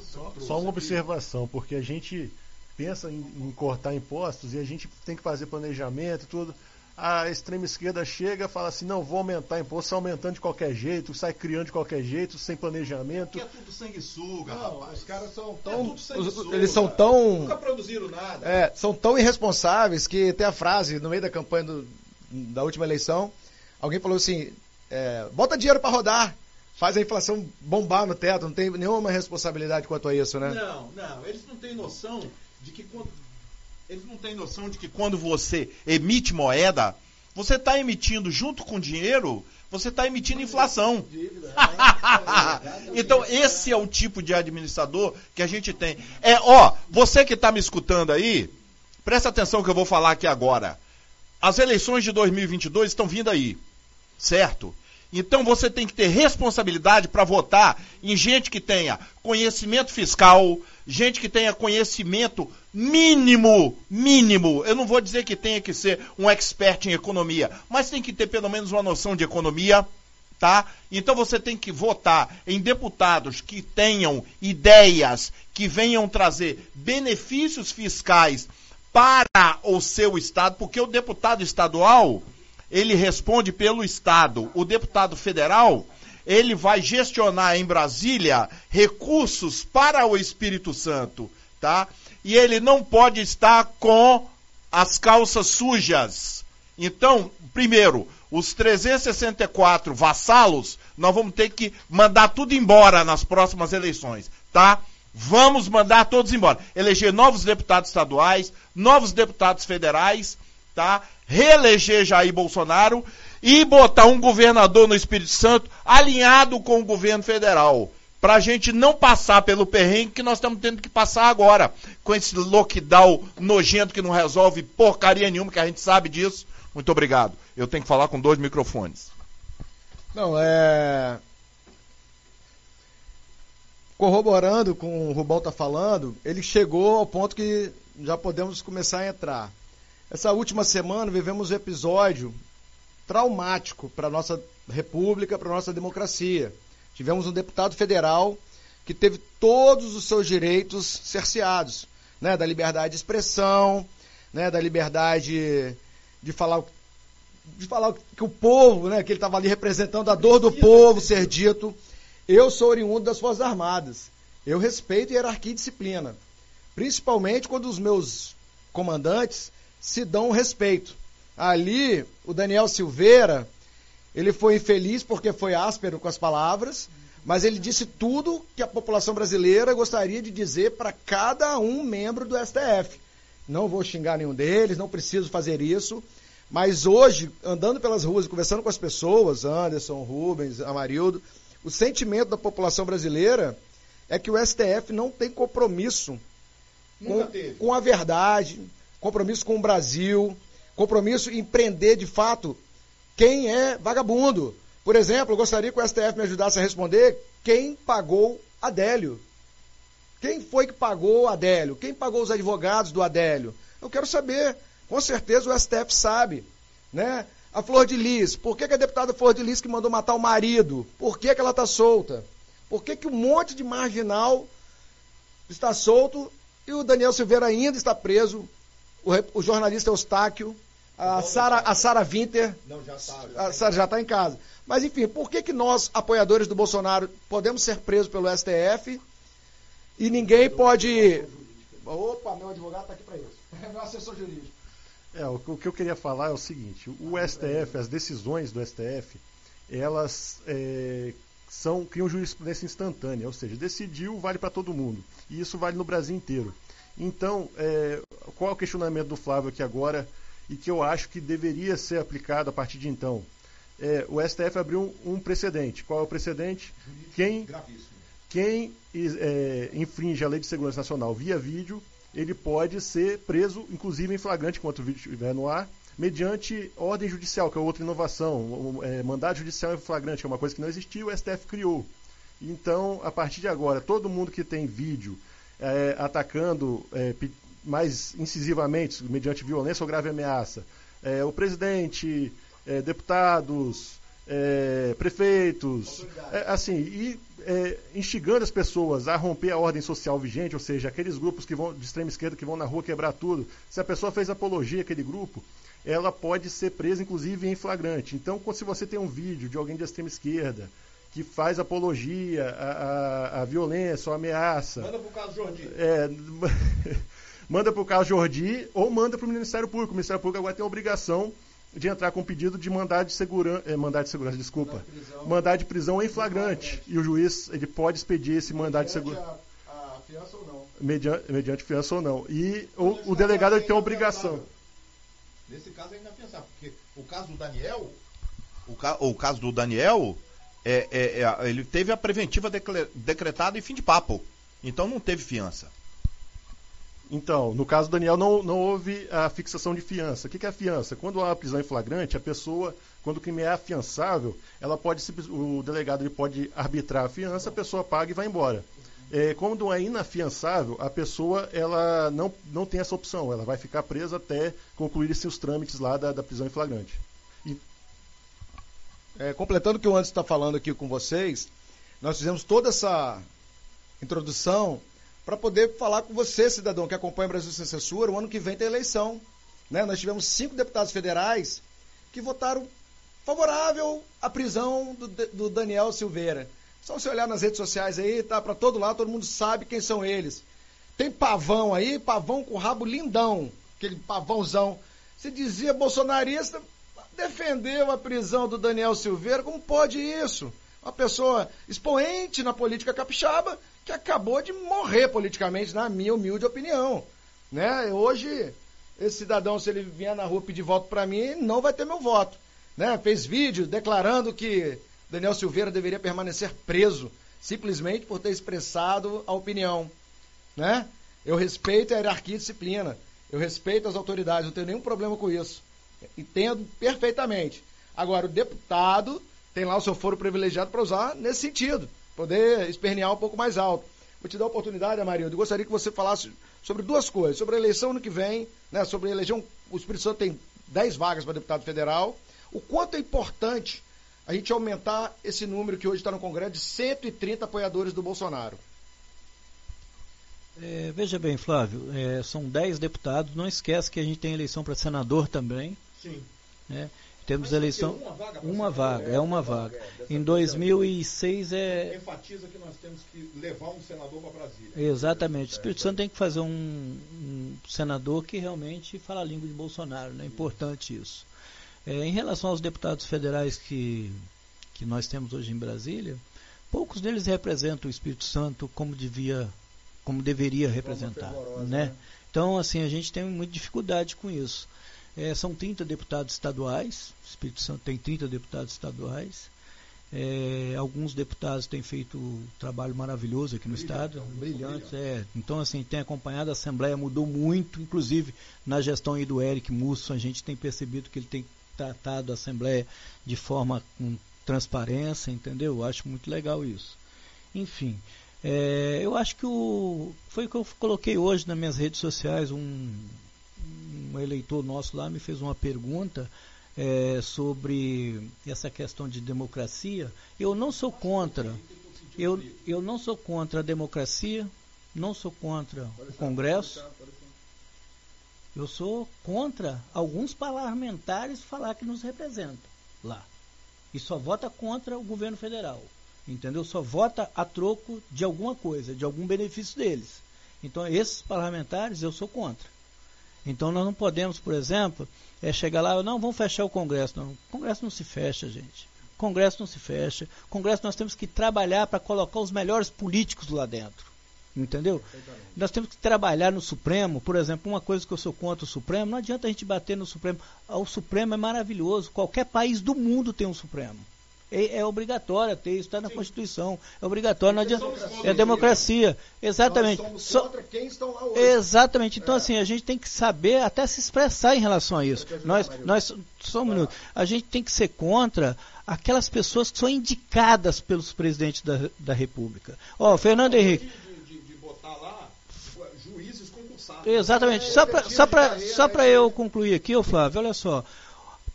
Só, só uma observação, porque a gente pensa em, em, cortar impostos e a gente tem que fazer planejamento e tudo. A extrema esquerda chega e fala assim, não, vou aumentar imposto, sai aumentando de qualquer jeito, sai criando de qualquer jeito, sem planejamento. Porque é tudo sanguessuga, não, rapaz. Os caras são É tão. sanguessuga. eles são tão. Nunca produziram nada. É, são tão irresponsáveis que tem a frase no meio da campanha do- da última eleição, alguém falou assim, é, bota dinheiro para rodar, faz a inflação bombar no teto, não tem nenhuma responsabilidade quanto a isso, né? Não, não, eles não têm noção de que quando eles não têm noção de que quando você emite moeda, você está emitindo junto com dinheiro, você está emitindo inflação. Né? então esse é o tipo de administrador que a gente tem. É, ó, você que está me escutando aí, presta atenção que eu vou falar aqui agora. As eleições de 2022 estão vindo aí, certo? Então você tem que ter responsabilidade para votar em gente que tenha conhecimento fiscal, gente que tenha conhecimento mínimo, mínimo. Eu não vou dizer que tenha que ser um expert em economia, mas tem que ter pelo menos uma noção de economia, tá? Então você tem que votar em deputados que tenham ideias que venham trazer benefícios fiscais para o seu estado, porque o deputado estadual, ele responde pelo estado. O deputado federal, ele vai gestionar em Brasília recursos para o Espírito Santo, tá? E ele não pode estar com as calças sujas. Então, primeiro, os 364 vassalos, nós vamos ter que mandar tudo embora nas próximas eleições, tá? Vamos mandar todos embora. Eleger novos deputados estaduais, novos deputados federais, tá? Reeleger Jair Bolsonaro e botar um governador no Espírito Santo alinhado com o governo federal. Para a gente não passar pelo perrengue que nós estamos tendo que passar agora, com esse lockdown nojento que não resolve porcaria nenhuma, que a gente sabe disso. Muito obrigado. Eu tenho que falar com dois microfones. Não, é. Corroborando com o Rubão tá falando, ele chegou ao ponto que já podemos começar a entrar. Essa última semana vivemos um episódio traumático para nossa república, para nossa democracia. Tivemos um deputado federal que teve todos os seus direitos cerceados, né, da liberdade de expressão, né, da liberdade de falar de falar que o povo, né, que ele estava ali representando a dor do povo ser dito. Eu sou oriundo das Forças Armadas. Eu respeito hierarquia e disciplina. Principalmente quando os meus comandantes se dão respeito. Ali, o Daniel Silveira, ele foi infeliz porque foi áspero com as palavras, mas ele disse tudo que a população brasileira gostaria de dizer para cada um membro do STF. Não vou xingar nenhum deles, não preciso fazer isso. Mas hoje, andando pelas ruas e conversando com as pessoas, Anderson, Rubens, Amarildo, o sentimento da população brasileira é que o STF não tem compromisso com, com a verdade, compromisso com o Brasil, compromisso em prender de fato quem é vagabundo. Por exemplo, eu gostaria que o STF me ajudasse a responder quem pagou Adélio. Quem foi que pagou Adélio? Quem pagou os advogados do Adélio? Eu quero saber. Com certeza o STF sabe, né? A Flor de Lis, por que, que a deputada Flor de Lis que mandou matar o marido? Por que, que ela está solta? Por que, que um monte de marginal está solto e o Daniel Silveira ainda está preso? O, o jornalista Eustáquio, a Sara a Sara Winter, Não, já tá. a Sara já está em casa. Mas enfim, por que, que nós, apoiadores do Bolsonaro, podemos ser presos pelo STF e ninguém pode. Opa, meu advogado está aqui para isso. É meu assessor jurídico. É, o, o que eu queria falar é o seguinte: o STF, as decisões do STF, elas é, são criam jurisprudência instantânea, ou seja, decidiu vale para todo mundo. E isso vale no Brasil inteiro. Então, é, qual é o questionamento do Flávio aqui agora e que eu acho que deveria ser aplicado a partir de então? É, o STF abriu um, um precedente. Qual é o precedente? Quem quem é, infringe a lei de segurança nacional via vídeo, ele pode ser preso, inclusive em flagrante, enquanto o vídeo estiver no ar, mediante ordem judicial, que é outra inovação. É, mandado judicial em flagrante, que é uma coisa que não existia, o STF criou. Então, a partir de agora, todo mundo que tem vídeo é, atacando é, mais incisivamente, mediante violência ou grave ameaça, é, o presidente, é, deputados, é, prefeitos, é, assim, e é, instigando as pessoas a romper a ordem social vigente, ou seja, aqueles grupos que vão de extrema esquerda que vão na rua quebrar tudo. Se a pessoa fez apologia àquele grupo, ela pode ser presa, inclusive, em flagrante. Então, se você tem um vídeo de alguém de extrema esquerda que faz apologia à, à, à violência ou ameaça. Manda para o caso Jordi. É, manda para o caso Jordi ou manda para o Ministério Público. O Ministério Público agora tem a obrigação de entrar com pedido de mandado de segurança, é, mandado de segurança, desculpa, mandado de prisão em flagrante. E o juiz ele pode expedir esse mandado de segurança. Fiança ou não? Mediante, mediante fiança ou não. E o, o delegado ele tem a obrigação. Nesse caso ainda pensar, porque o caso do Daniel. O, ca, o caso do Daniel, é, é, é, ele teve a preventiva decretada em fim de papo. Então não teve fiança. Então, no caso do Daniel, não, não houve a fixação de fiança. O que, é a fiança? Quando há prisão em flagrante, a pessoa, quando o crime é afiançável, ela pode, o delegado ele pode arbitrar a fiança, a pessoa paga e vai embora. É, quando é inafiançável, a pessoa ela não, não tem essa opção, ela vai ficar presa até concluir-se os trâmites lá da, da prisão em flagrante. E... É, completando o que o Anderson está falando aqui com vocês, nós fizemos toda essa introdução para poder falar com você, cidadão, que acompanha o Brasil Sem Censura. O ano que vem tem eleição. Né? Nós tivemos cinco deputados federais que votaram favorável à prisão do, do Daniel Silveira. Só você olhar nas redes sociais aí, tá para todo lado, todo mundo sabe quem são eles. Tem pavão aí, pavão com rabo lindão, aquele pavãozão. Se dizia bolsonarista, defendeu a prisão do Daniel Silveira. Como pode isso? Uma pessoa expoente na política capixaba que acabou de morrer politicamente, na minha humilde opinião. Né? Hoje, esse cidadão, se ele vier na rua pedir voto para mim, não vai ter meu voto. Né? Fez vídeo declarando que Daniel Silveira deveria permanecer preso, simplesmente por ter expressado a opinião. Né? Eu respeito a hierarquia e disciplina. Eu respeito as autoridades, não tenho nenhum problema com isso. Entendo perfeitamente. Agora, o deputado tem lá o seu foro privilegiado para usar nesse sentido poder espernear um pouco mais alto. Vou te dar a oportunidade, Amarildo. Eu gostaria que você falasse sobre duas coisas. Sobre a eleição ano que vem, né, sobre a eleição. O Espírito Santo tem 10 vagas para deputado federal. O quanto é importante a gente aumentar esse número que hoje está no Congresso de 130 apoiadores do Bolsonaro. É, veja bem, Flávio, é, são 10 deputados. Não esquece que a gente tem eleição para senador também. Sim. Né? Temos eleição. Uma vaga, uma vaga é uma vaga. Em 2006 é. Enfatiza que nós temos que levar um senador para Brasília. Exatamente. O Espírito Santo tem que fazer um, um senador que realmente fala a língua de Bolsonaro. Né? É importante isso. É, em relação aos deputados federais que, que nós temos hoje em Brasília, poucos deles representam o Espírito Santo como devia, como deveria representar, né? né? Então, assim, a gente tem muita dificuldade com isso. É, são 30 deputados estaduais, Espírito Santo tem 30 deputados estaduais. É, alguns deputados têm feito um trabalho maravilhoso aqui no Estado, brilhantes. É. Então, assim, tem acompanhado, a Assembleia mudou muito, inclusive na gestão aí do Eric Musso, a gente tem percebido que ele tem tratado a Assembleia de forma com transparência, entendeu? Eu acho muito legal isso. Enfim, é, eu acho que o. Foi o que eu coloquei hoje nas minhas redes sociais, um, um eleitor nosso lá me fez uma pergunta é, sobre essa questão de democracia. Eu não sou contra. Eu, eu não sou contra a democracia, não sou contra o Congresso. Eu sou contra alguns parlamentares falar que nos representam lá. E só vota contra o governo federal. Entendeu? Só vota a troco de alguma coisa, de algum benefício deles. Então, esses parlamentares eu sou contra. Então nós não podemos, por exemplo, é chegar lá, não, vamos fechar o Congresso. Não, o Congresso não se fecha, gente. O Congresso não se fecha. O Congresso nós temos que trabalhar para colocar os melhores políticos lá dentro. Entendeu? Nós temos que trabalhar no Supremo, por exemplo, uma coisa que eu sou contra o Supremo, não adianta a gente bater no Supremo. Ah, o Supremo é maravilhoso. Qualquer país do mundo tem um Supremo. É, é obrigatório ter isso, está na Constituição. É obrigatório, não adianta. É democracia. Exatamente. Nós somos Só- contra quem estão lá hoje. Exatamente. Então, É. assim, a gente tem que saber até se expressar em relação a isso. Nós, nós, só um minuto. A gente tem que ser contra aquelas pessoas que são indicadas pelos presidentes da, da República. Ó, Fernando Henrique. De, de- de botar lá juízes concursados. Exatamente. É, Só para só só pra é. eu concluir aqui, ô Flávio, olha só.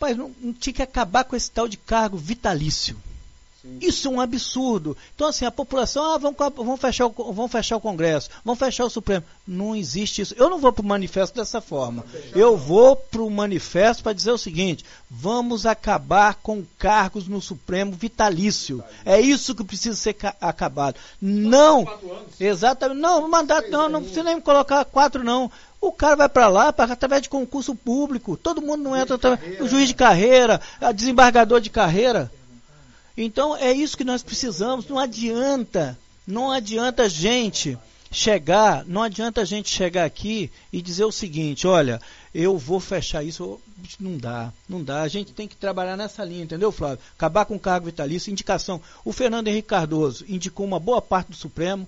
Rapaz, não, não tinha que acabar com esse tal de cargo vitalício. Isso é um absurdo. Então, assim, a população, ah, vamos, vamos, fechar o, vamos fechar o Congresso, vamos fechar o Supremo. Não existe isso. Eu não vou para o manifesto dessa forma. Eu vou para o manifesto para dizer o seguinte: vamos acabar com cargos no Supremo vitalício. É isso que precisa ser ca- acabado. Não. Exatamente. Não, mandato não, não precisa nem colocar quatro, não. O cara vai para lá para através de concurso público. Todo mundo não entra. O juiz de carreira, desembargador de carreira. Então é isso que nós precisamos. Não adianta, não adianta a gente chegar, não adianta a gente chegar aqui e dizer o seguinte: olha, eu vou fechar isso. Não dá, não dá. A gente tem que trabalhar nessa linha, entendeu, Flávio? Acabar com o cargo vitalício, indicação. O Fernando Henrique Cardoso indicou uma boa parte do Supremo.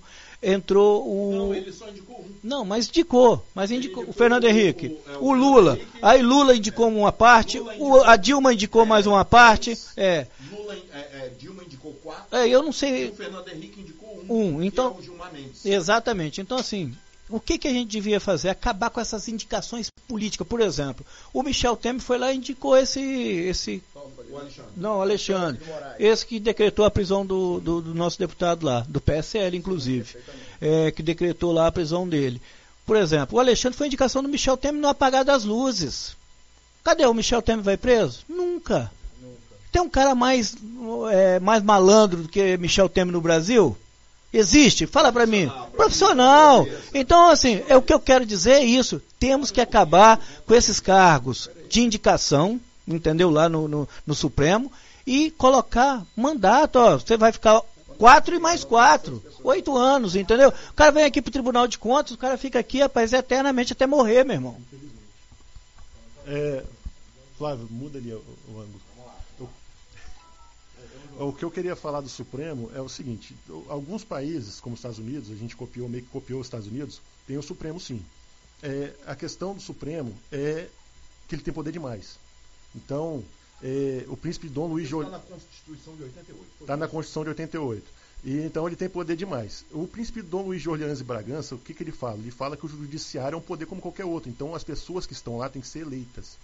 Entrou o. Não, ele só indicou um. Não, mas indicou. Mas indicou. indicou o Fernando o- Henrique. o- é, O, Lula. Henrique. Aí Lula indicou uma parte. O- a Dilma indicou mais uma parte. É. Lula, é, é, Dilma indicou quatro. É, eu não E sei. o Fernando Henrique indicou Um, um. então- é o Gilmar Mendes. Exatamente. Então, assim, o que, que a gente devia fazer? Acabar com essas indicações políticas. Por exemplo, o Michel Temer foi lá e indicou esse. esse O Alexandre. não, Alexandre. Esse que decretou a prisão do, do, do nosso deputado lá, do PSL, inclusive. É, que decretou lá a prisão dele. Por exemplo, o Alexandre foi indicação do Michel Temer no apagar das luzes. Cadê o Michel Temer vai preso? Nunca. Tem um cara mais, é, mais malandro do que Michel Temer no Brasil? Existe? Fala pra mim. Profissional. Então, assim, é o que eu quero dizer é isso. Temos que acabar com esses cargos de indicação, entendeu? Lá no, no, no Supremo, e colocar mandato, ó. Você vai ficar quatro e mais quatro. Oito anos, entendeu? O cara vem aqui pro Tribunal de Contas, o cara fica aqui, rapaz, eternamente até morrer, meu irmão. É, Flávio, muda ali o, ângulo. O, o que eu queria falar do Supremo é o seguinte: alguns países, como os Estados Unidos, a gente copiou, meio que copiou os Estados Unidos, tem o Supremo sim. É, a questão do Supremo é que ele tem poder demais. Então, é, o príncipe Dom Luiz de Está na Constituição de 88. Está na Constituição de 88. E, então ele tem poder demais. O príncipe Dom Luiz de Orleans e Bragança, o que, que ele fala? Ele fala que o judiciário é um poder como qualquer outro. Então as pessoas que estão lá têm que ser eleitas.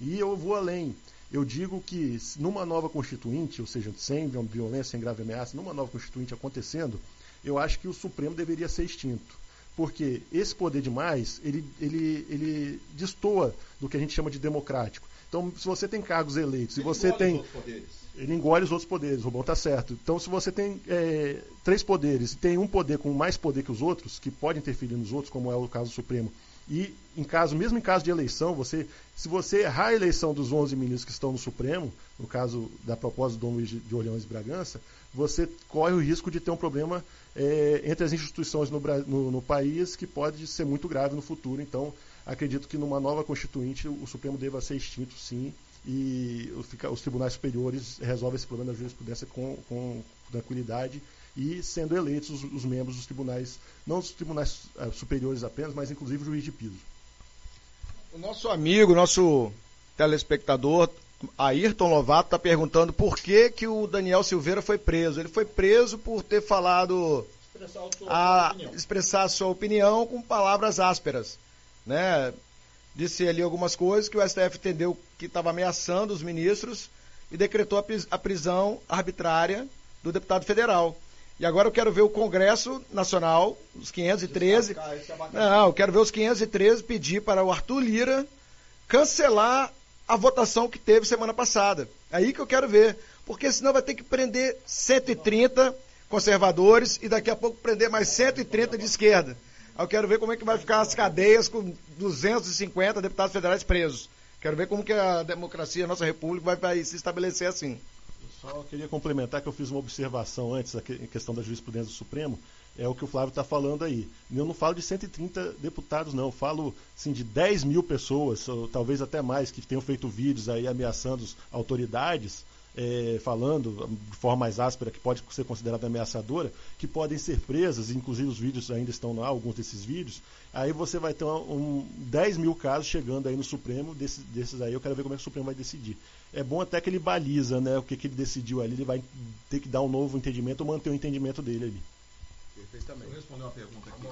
E eu vou além. Eu digo que numa nova constituinte, ou seja, sem violência, sem grave ameaça, numa nova constituinte acontecendo, eu acho que o Supremo deveria ser extinto. Porque esse poder demais, ele, ele, ele destoa do que a gente chama de democrático. Então, se você tem cargos eleitos e você tem outros poderes. ele engole os outros poderes, o Rubão está certo. Então, se você tem é, três poderes e tem um poder com mais poder que os outros, que pode interferir nos outros, como é o caso do Supremo, e em caso, mesmo em caso de eleição, você, se você errar a eleição dos 11 ministros que estão no Supremo, no caso da proposta do Dom Luiz de Orleans e Bragança, você corre o risco de ter um problema é, entre as instituições no, no- no país que pode ser muito grave no futuro. Então, acredito que numa nova constituinte o Supremo deva ser extinto, sim, e os tribunais superiores resolvem esse problema da jurisprudência com, com tranquilidade e sendo eleitos os, os membros dos tribunais, não os tribunais eh, superiores apenas, mas inclusive o juiz de piso. O nosso amigo, nosso telespectador, Ayrton Lovato, está perguntando por que, que o Daniel Silveira foi preso. Ele foi preso por ter falado, Expressar a sua a, opinião. expressar a sua opinião com palavras ásperas. Né? Disse ali algumas coisas que o STF entendeu que estava ameaçando os ministros e decretou a pris- a prisão arbitrária do deputado federal. E agora eu quero ver o Congresso Nacional, os 513, Descascar esse abacate. não, eu quero ver os 513 pedir para o Arthur Lira cancelar a votação que teve semana passada. É aí que eu quero ver. Porque senão vai ter que prender 130 conservadores e daqui a pouco prender mais 130 de esquerda. Eu quero ver como é que vai ficar as cadeias com 250 deputados federais presos. Quero ver como que a democracia, a nossa república vai, vai se estabelecer assim. Só queria complementar que eu fiz uma observação antes em questão da jurisprudência do Supremo, é o que o Flávio está falando aí. Eu não falo de 130 deputados, não. Eu falo assim, de 10 mil pessoas, ou talvez até mais, que tenham feito vídeos aí ameaçando as autoridades. é, falando de forma mais áspera, que pode ser considerada ameaçadora, que podem ser presas, inclusive os vídeos ainda estão lá, alguns desses vídeos, aí você vai ter um, um 10 mil casos chegando aí no Supremo, desses, desses aí eu quero ver como é que o Supremo vai decidir. É bom até que ele baliza né, o que, que ele decidiu ali, ele vai ter que dar um novo entendimento ou manter o entendimento dele ali. Perfeitamente. Responder uma pergunta aqui.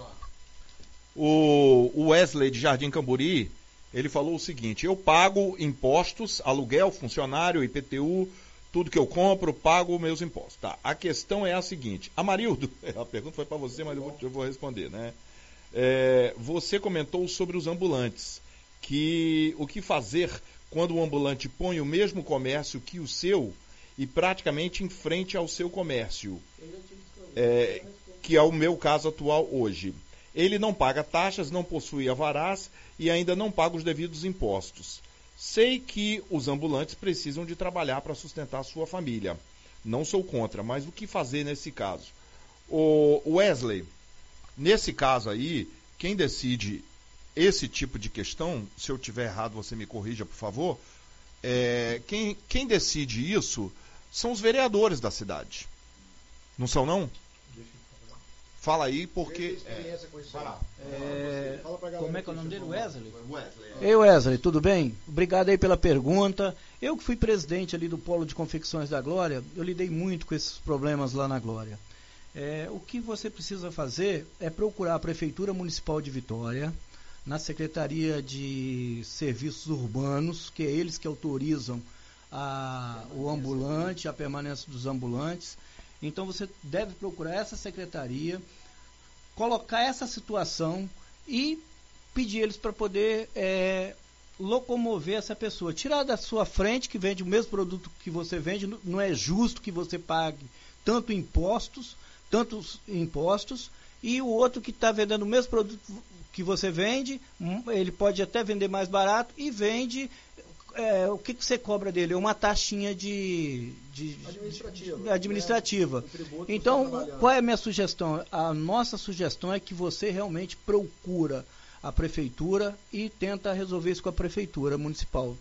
O Wesley de Jardim Camburi, ele falou o seguinte: eu pago impostos, aluguel, funcionário, IPTU, tudo que eu compro, pago meus impostos. Tá. A questão é a seguinte: Amarildo, a pergunta foi para você, mas eu vou, eu vou responder, né? É, você comentou sobre os ambulantes, que o que fazer quando o ambulante põe o mesmo comércio que o seu e praticamente em frente ao seu comércio, é, que é o meu caso atual hoje. Ele não paga taxas, não possui avarás e ainda não paga os devidos impostos. Sei que os ambulantes precisam de trabalhar para sustentar sua família. Não sou contra, mas o que fazer nesse caso? O Wesley, nesse caso aí, quem decide esse tipo de questão, se eu tiver errado, você me corrija, por favor. É, quem, quem decide isso são os vereadores da cidade. Não são, não? Fala aí, porque. É, é, como é que é o nome dele? Wesley? Wesley. Ei, Wesley, tudo bem? Obrigado aí pela pergunta. Eu que fui presidente ali do Polo de Confecções da Glória, eu lidei muito com esses problemas lá na Glória. É, o que você precisa fazer é procurar a Prefeitura Municipal de Vitória, na Secretaria de Serviços Urbanos, que é eles que autorizam a, o ambulante, a permanência dos ambulantes. Então você deve procurar essa secretaria, colocar essa situação e pedir eles para poder é, locomover essa pessoa. Tirar da sua frente, que vende o mesmo produto que você vende, não é justo que você pague tanto impostos, tantos impostos, e o outro que está vendendo o mesmo produto que você vende, hum, ele pode até vender mais barato e vende é, o que, que você cobra dele? É uma taxinha de, de administrativa. Administrativa. Né? Então, qual é a minha sugestão? A nossa sugestão é que você realmente procura a prefeitura e tenta resolver isso com a prefeitura municipal,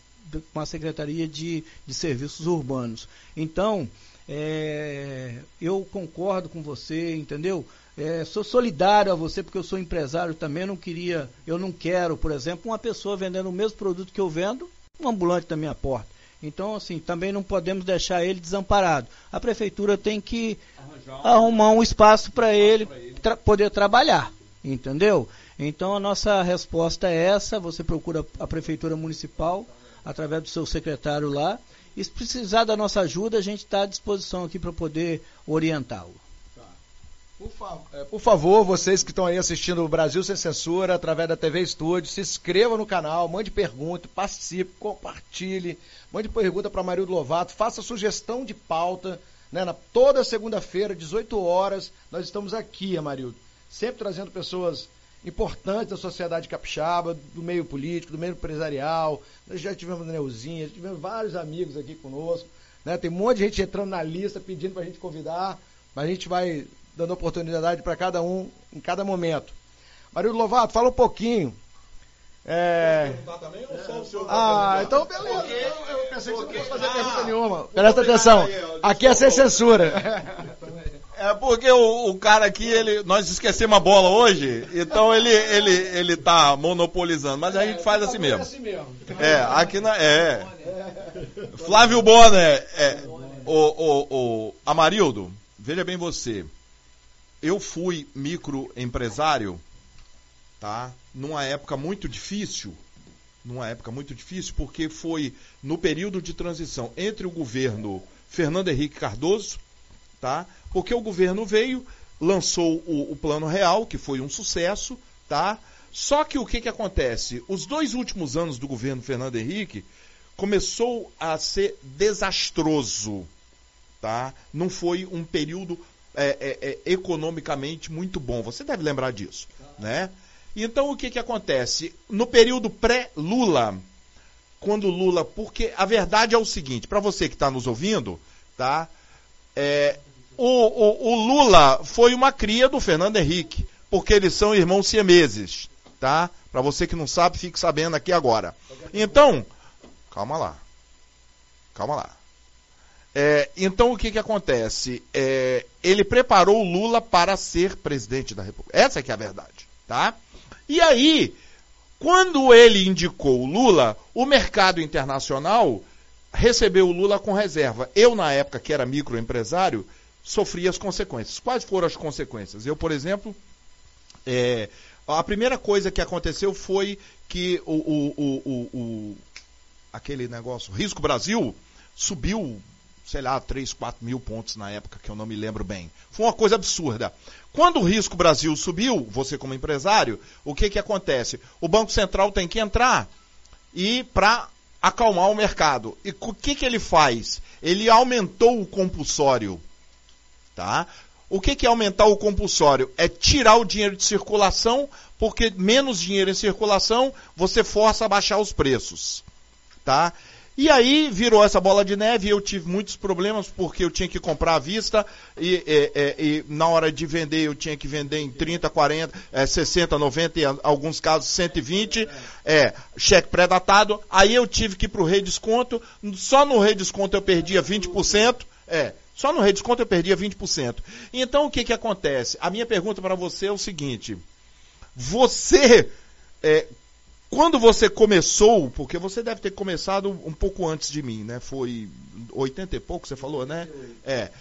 com a secretaria de, de serviços urbanos. Então, é, eu concordo com você, entendeu? É, sou solidário a você porque eu sou empresário também. Não queria, eu não quero, por exemplo, uma pessoa vendendo o mesmo produto que eu vendo um ambulante da minha porta. Então, assim, também não podemos deixar ele desamparado. A prefeitura tem que arrumar um espaço para ele, tra poder trabalhar, entendeu? Então, a nossa resposta é essa: você procura a prefeitura municipal através do seu secretário lá. E se precisar da nossa ajuda, a gente está à disposição aqui para poder orientá-lo. Por, fa é, por, favor, vocês que estão aí assistindo o Brasil Sem Censura através da TV Estúdio, se inscreva no canal, mande pergunta, participe, compartilhe, mande pergunta para Marildo Lovato, faça sugestão de pauta. Né, na, toda segunda-feira, 18 horas, nós estamos aqui, Amarildo, sempre trazendo pessoas importantes da sociedade capixaba, do meio político, do meio empresarial. Nós já tivemos Neuzinha, tivemos vários amigos aqui conosco. Né, tem um monte de gente entrando na lista pedindo para a gente convidar, mas a gente vai dando oportunidade para cada um em cada momento. Marildo Lovato, fala um pouquinho. É... Também, ah, então beleza. Eu pensei que você não fosse fazer pergunta nenhuma. Presta atenção. Aqui é sem censura. É porque o, o, cara aqui, ele, nós esquecemos a bola hoje, então ele, ele, ele tá monopolizando, mas a gente faz assim mesmo. É, aqui na. É. Flávio Bonner, é, o, o, o Amarildo, veja bem você eu fui microempresário, tá? Numa época muito difícil, numa época muito difícil, porque foi no período de transição entre o governo Fernando Henrique Cardoso, tá? Porque o governo veio, lançou o, o Plano Real, que foi um sucesso, tá? Só que o que, que acontece? Os dois últimos anos do governo Fernando Henrique começou a ser desastroso, tá? Não foi um período é, é, é, economicamente muito bom. Você deve lembrar disso, né? Então o que, que acontece? No período pré-Lula, quando Lula, porque a verdade é o seguinte, para você que está nos ouvindo, tá? É, o, o, o, Lula foi uma cria do Fernando Henrique, porque eles são irmãos siameses, tá? Para você que não sabe, fique sabendo aqui agora. Então, calma lá, calma lá. É, então o que, que acontece? É, ele preparou o Lula para ser presidente da República. Essa é que é a verdade, tá? E aí, quando ele indicou o Lula, o mercado internacional recebeu o Lula com reserva. Eu, na época que era microempresário, sofri as consequências. Quais foram as consequências? Eu, por exemplo, é, a primeira coisa que aconteceu foi que o, o, o, o aquele negócio, Risco Brasil, subiu sei lá, 3, 4 mil pontos na época, que eu não me lembro bem. Foi uma coisa absurda. Quando o risco Brasil subiu, você como empresário, o que, que acontece? O Banco Central tem que entrar e para acalmar o mercado. E o que, que ele faz? Ele aumentou o compulsório. Tá? O que, que é aumentar o compulsório? É tirar o dinheiro de circulação, porque menos dinheiro em circulação, você força a baixar os preços. Tá? E aí virou essa bola de neve eu tive muitos problemas porque eu tinha que comprar à vista e, e, e, e na hora de vender eu tinha que vender em 30, 40, é, 60, 90 e em alguns casos 120, é, cheque pré-datado. Aí eu tive que ir para o redesconto, só no redesconto eu perdia 20%, é, só no redesconto eu perdia 20%. Então o que, que acontece? A minha pergunta para você é o seguinte, você... É, quando você começou, porque você deve ter começado um pouco antes de mim, né? Foi 80 e pouco, você falou, né? É.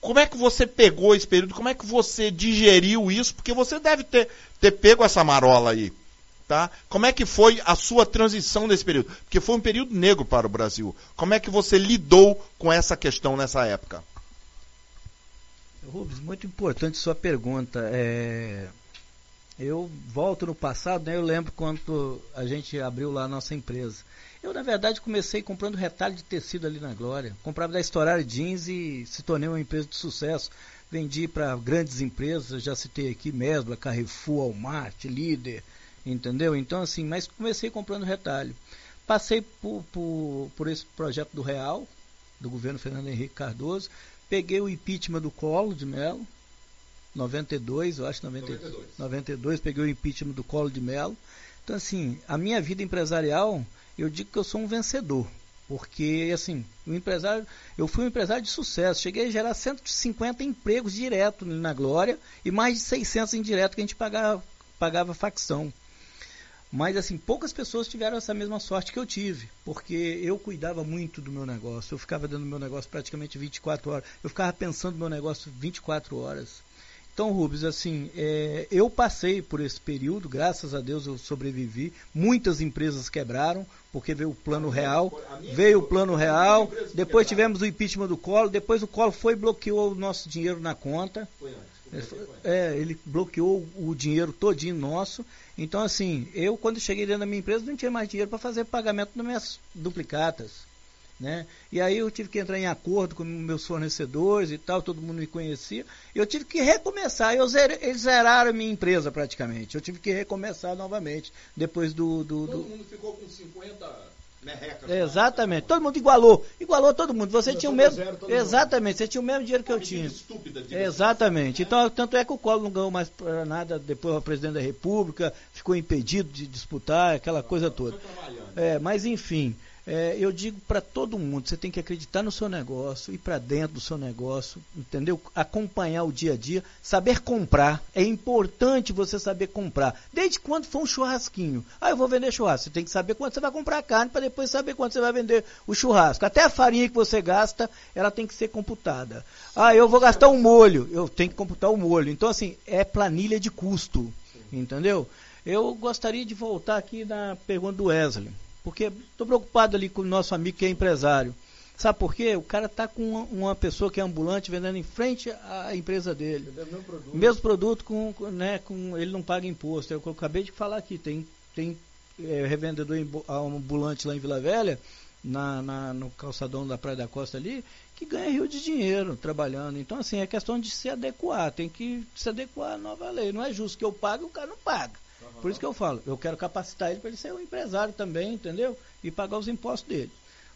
Como é que você pegou esse período? Como é que você digeriu isso? Porque você deve ter, ter pego essa marola aí. Tá? Como é que foi a sua transição nesse período? Porque foi um período negro para o Brasil. Como é que você lidou com essa questão nessa época? Rubens, muito importante sua pergunta. É, eu volto no passado, né? Eu lembro quando a gente abriu lá a nossa empresa. Eu, na verdade, comecei comprando retalho de tecido ali na Glória. Comprava da Storar Jeans e se tornei uma empresa de sucesso. Vendi para grandes empresas, já citei aqui Mesbla, Carrefour, Walmart, Líder, entendeu? Então, assim, mas comecei comprando retalho. Passei por, por, por esse projeto do Real, do governo Fernando Henrique Cardoso. Peguei o impeachment do Colo de Mello, 92, eu acho 92. 92. 92, peguei o impeachment do Colo de Mello. Então, assim, a minha vida empresarial, eu digo que eu sou um vencedor. Porque, assim, o empresário, eu fui um empresário de sucesso. Cheguei a gerar 150 empregos direto na Glória e mais de 600 indireto que a gente pagava, pagava facção. Mas, assim, poucas pessoas tiveram essa mesma sorte que eu tive, porque eu cuidava muito do meu negócio. Eu ficava dentro do meu negócio praticamente 24 horas. Eu ficava pensando no meu negócio 24 horas. Então, Rubens, assim, é, eu passei por esse período, graças a Deus eu sobrevivi. Muitas empresas quebraram, porque veio o plano real, veio o plano real, depois tivemos o impeachment do Collor, depois o Collor foi e bloqueou o nosso dinheiro na conta. É, ele bloqueou o dinheiro todinho nosso. Então, assim, eu quando cheguei dentro da minha empresa não tinha mais dinheiro para fazer pagamento das minhas duplicatas. Né? E aí eu tive que entrar em acordo com meus fornecedores e tal, todo mundo me conhecia. Eu tive que recomeçar. Eu zerei, eles zeraram a minha empresa praticamente. Eu tive que recomeçar novamente depois do. do todo do... mundo ficou com 50 merrecas. Exatamente. Todo mundo igualou. Igualou todo mundo. Você tinha o mesmo. Zero, exatamente, mundo. você tinha o mesmo dinheiro que eu tinha. Estúpida, exatamente. Né? Então, tanto é que o Collor não ganhou mais nada depois o presidente da República, ficou impedido de disputar, aquela coisa toda. É, mas enfim. É, eu digo para todo mundo, você tem que acreditar no seu negócio, ir para dentro do seu negócio, entendeu? Acompanhar o dia a dia, saber comprar. É importante você saber comprar. Desde quando for um churrasquinho. Ah, eu vou vender churrasco. Você tem que saber quanto você vai comprar a carne para depois saber quanto você vai vender o churrasco. Até a farinha que você gasta, ela tem que ser computada. Ah, eu vou gastar um molho. Eu tenho que computar o molho. Então, assim, é planilha de custo. Entendeu? Eu gostaria de voltar aqui na pergunta do Wesley. Porque estou preocupado ali com o nosso amigo que é empresário. Sabe por quê? O cara está com uma, uma, pessoa que é ambulante vendendo em frente à empresa dele. Mesmo produto. Mesmo produto, com, né, com, ele não paga imposto. Eu, eu acabei de falar aqui, tem, tem é, revendedor ambulante lá em Vila Velha, na, na, no calçadão da Praia da Costa ali, que ganha rio de dinheiro trabalhando. Então, assim, é questão de se adequar, tem que se adequar à nova lei. Não é justo que eu pague e o cara não paga. Por isso que eu falo, eu quero capacitar ele para ele ser um empresário também, entendeu? E pagar os impostos dele.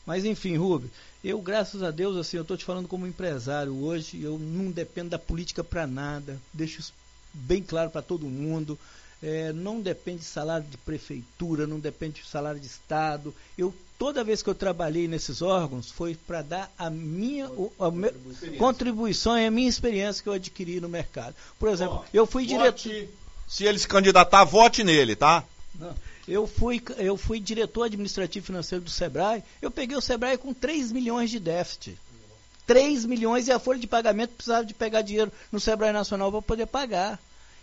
Mas enfim, Rubens, eu, graças a Deus, assim, eu estou te falando como empresário hoje, eu não dependo da política para nada, deixo isso bem claro para todo mundo. é, não depende de salário de prefeitura, não depende de salário de Estado. Eu toda vez que eu trabalhei nesses órgãos foi para dar a minha a, a contribuição e a minha experiência que eu adquiri no mercado. Por exemplo, eu fui diretor. Se ele se candidatar, vote nele, tá? Não. Eu fui, eu fui diretor administrativo financeiro do Sebrae. Eu peguei o Sebrae com 3 milhões de déficit. 3 milhões e a folha de pagamento precisava de pegar dinheiro no Sebrae Nacional para poder pagar.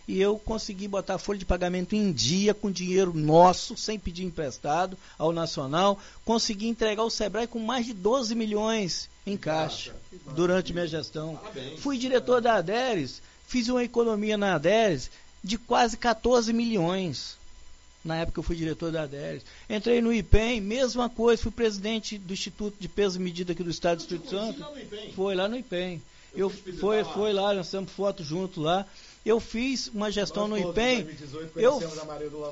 E eu consegui botar a folha de pagamento em dia com dinheiro nosso, sem pedir emprestado ao Nacional. Consegui entregar o Sebrae com mais de 12 milhões em caixa durante minha gestão. Fui diretor da Aderes, fiz uma economia na Aderes de quase 14 milhões na época eu fui diretor da ADERES. Entrei no IPEM, mesma coisa, fui presidente do Instituto de Peso e Medida aqui do Estado do Espírito Santo. Foi lá no IPEM. Eu, eu foi, lá. foi lá, nós temos foto junto lá. Eu fiz uma gestão Nós no IPEM. Eu,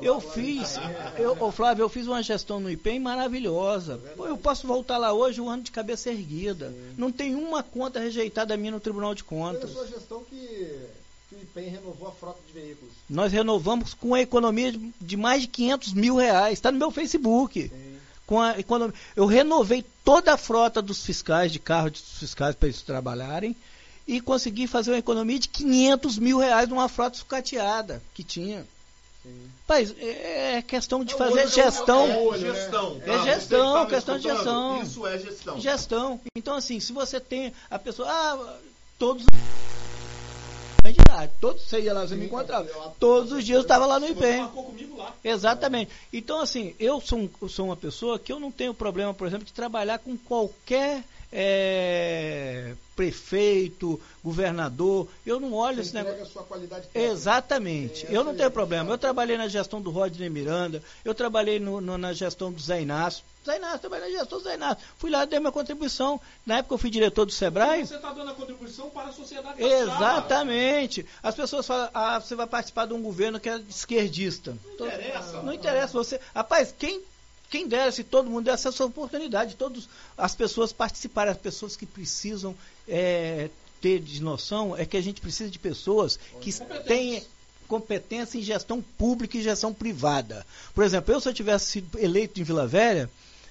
eu fiz, eu, oh, Flávio, eu fiz uma gestão no IPEM maravilhosa. É eu posso voltar lá hoje um ano de cabeça erguida. Sim. Não tem uma conta rejeitada minha no Tribunal de Contas. Foi a sua gestão que renovou a frota de veículos. Nós renovamos com a economia de, mais de 500 mil reais. Está no meu Facebook. Sim. Com a economia. Eu renovei toda a frota dos fiscais, de carros dos fiscais para eles trabalharem. E consegui fazer uma economia de 500 mil reais numa frota sucateada que tinha. Pai, é, é questão de é fazer olho, gestão. É, olho, gestão. Né? É gestão, questão de gestão. Isso é gestão. Gestão. Então, assim, se você tem a pessoa. Ah, todos candidato. Todos lá, você Sim, me encontrava. Todos os dias eu estava lá no IPEM. Exatamente. Então, assim, eu sou, eu sou uma pessoa que eu não tenho problema, por exemplo, de trabalhar com qualquer é, prefeito, governador. Eu não olho Você esse negócio. A sua qualidade Exatamente. É, eu não tenho problema. Eu trabalhei na gestão do Rodney Miranda, eu trabalhei no, no, na gestão do Zé Inácio. Zé Inácio, trabalhei na gestão do Zé Inácio. Fui lá, dei minha contribuição. Na época eu fui diretor do Sebrae. Você está dando a contribuição para a sociedade Exatamente. As pessoas falam, ah, você vai participar de um governo que é esquerdista. Não interessa. Não interessa você. Rapaz, quem quem dera se todo mundo desse essa oportunidade, todas as pessoas participarem, as pessoas que precisam é, ter de noção é que a gente precisa de pessoas que tenham competência em gestão pública e gestão privada. Por exemplo, eu se eu tivesse sido eleito em Vila Velha,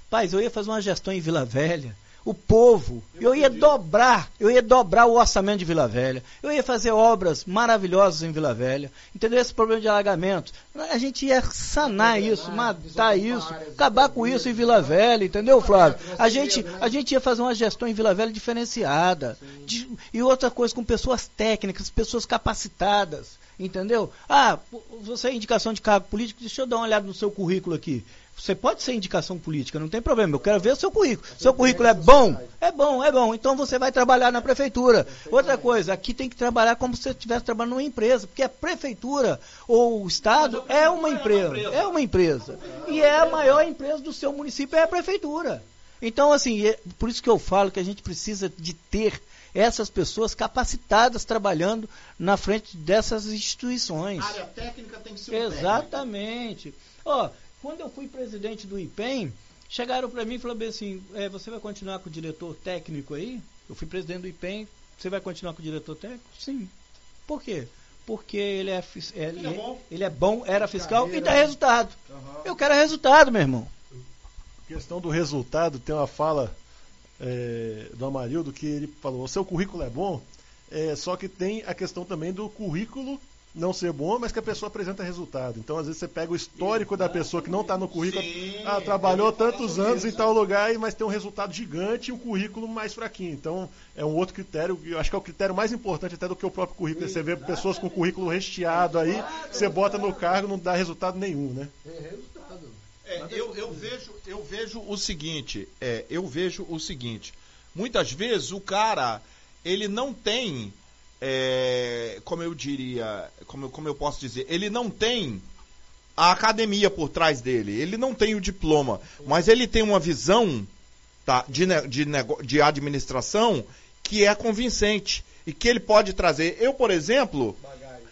paz, eu ia fazer uma gestão em Vila Velha o povo. Eu ia dobrar, eu ia dobrar o orçamento de Vila Velha. Eu ia fazer obras maravilhosas em Vila Velha. Entendeu? Esse problema de alagamento. A gente ia sanar isso, matar isso, acabar com isso em Vila Velha, entendeu, Flávio? A gente, né? a gente ia fazer uma gestão em Vila Velha diferenciada. De, e outra coisa, com pessoas técnicas, pessoas capacitadas. Entendeu? Ah, você é indicação de cargo político, deixa eu dar uma olhada no seu currículo aqui. Você pode ser indicação política, não tem problema. Eu quero ver o seu currículo. Seu currículo é bom? É bom, é bom. Então você vai trabalhar na prefeitura. Outra coisa, aqui tem que trabalhar como se você estivesse trabalhando numa empresa, porque a prefeitura ou o Estado é uma empresa. É uma empresa. E é a maior empresa do seu município, é a prefeitura. Então, assim, é por isso que eu falo que a gente precisa de ter essas pessoas capacitadas trabalhando na frente dessas instituições. A área técnica tem que ser Exatamente. Ó, quando eu fui presidente do IPEM, chegaram para mim e falaram assim: é, você vai continuar com o diretor técnico aí? Eu fui presidente do IPEM, você vai continuar com o diretor técnico? Sim. Por quê? Porque ele é, ele, ele é, bom. ele é bom, era fiscal Carreira. e dá resultado. Uhum. Eu quero resultado, meu irmão. Questão do resultado, tem uma fala é, do Amarildo que ele falou: o seu currículo é bom, é, só que tem a questão também do currículo não ser bom, mas que a pessoa apresenta resultado. Então, às vezes, você pega o histórico da pessoa que não está no currículo. Sim, ah, trabalhou tantos anos em tal lugar, mas tem um resultado gigante e um currículo mais fraquinho. Então, é um outro critério, eu acho que é o critério mais importante até do que o próprio currículo. Você vê pessoas com currículo recheado aí, você bota no cargo, não dá resultado nenhum, né? É, eu, eu, vejo, eu vejo o seguinte, é, eu vejo o seguinte, muitas vezes o cara, ele não tem é, como eu diria, como, como eu posso dizer, ele não tem a academia por trás dele, ele não tem o diploma, mas ele tem uma visão tá, de, de, de administração que é convincente e que ele pode trazer. Eu, por exemplo,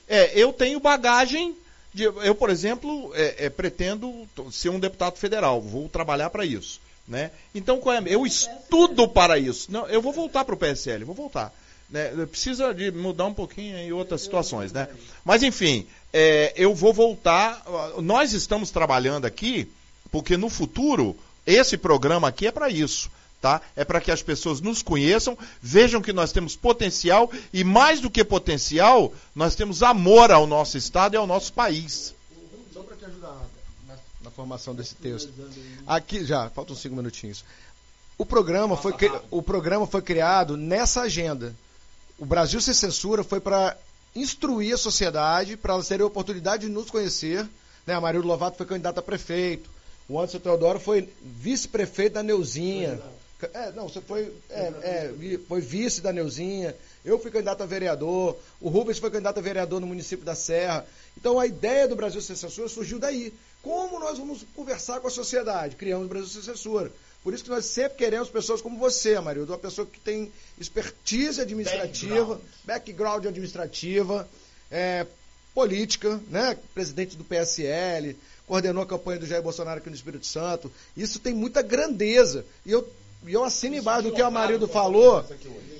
é, eu tenho bagagem. De, eu, por exemplo, é, é, pretendo ser um deputado federal, vou trabalhar para isso. Né? Então, é, eu estudo para isso. Não, eu vou voltar para o PSL, vou voltar. Né? Precisa de mudar um pouquinho em outras situações, né? Mas enfim, é, eu vou voltar. Nós estamos trabalhando aqui, porque no futuro, esse programa aqui é para isso. Tá? É para que as pessoas nos conheçam, vejam que nós temos potencial e, mais do que potencial, nós temos amor ao nosso Estado e ao nosso país. Só para te ajudar na, na, formação desse texto. Aqui, já, faltam cinco minutinhos. O programa, foi, o programa foi criado nessa agenda. O Brasil Sem Censura foi para instruir a sociedade, para elas terem a oportunidade de nos conhecer. Né? A Maria Lovato foi candidata a prefeito. O Anderson Teodoro foi vice-prefeito da Neuzinha. É, não, você foi, é, é, foi vice da Neuzinha, eu fui candidato a vereador, o Rubens foi candidato a vereador no município da Serra. Então a ideia do Brasil Sem Censura surgiu daí. Como nós vamos conversar com a sociedade? Criamos o Brasil Sem Censura. Por isso que nós sempre queremos pessoas como você, Marildo, uma pessoa que tem expertise administrativa, background, background administrativa, é, política, né? presidente do PSL, coordenou a campanha do Jair Bolsonaro aqui no Espírito Santo. Isso tem muita grandeza. E eu eu assino embaixo do que o Amarildo falou.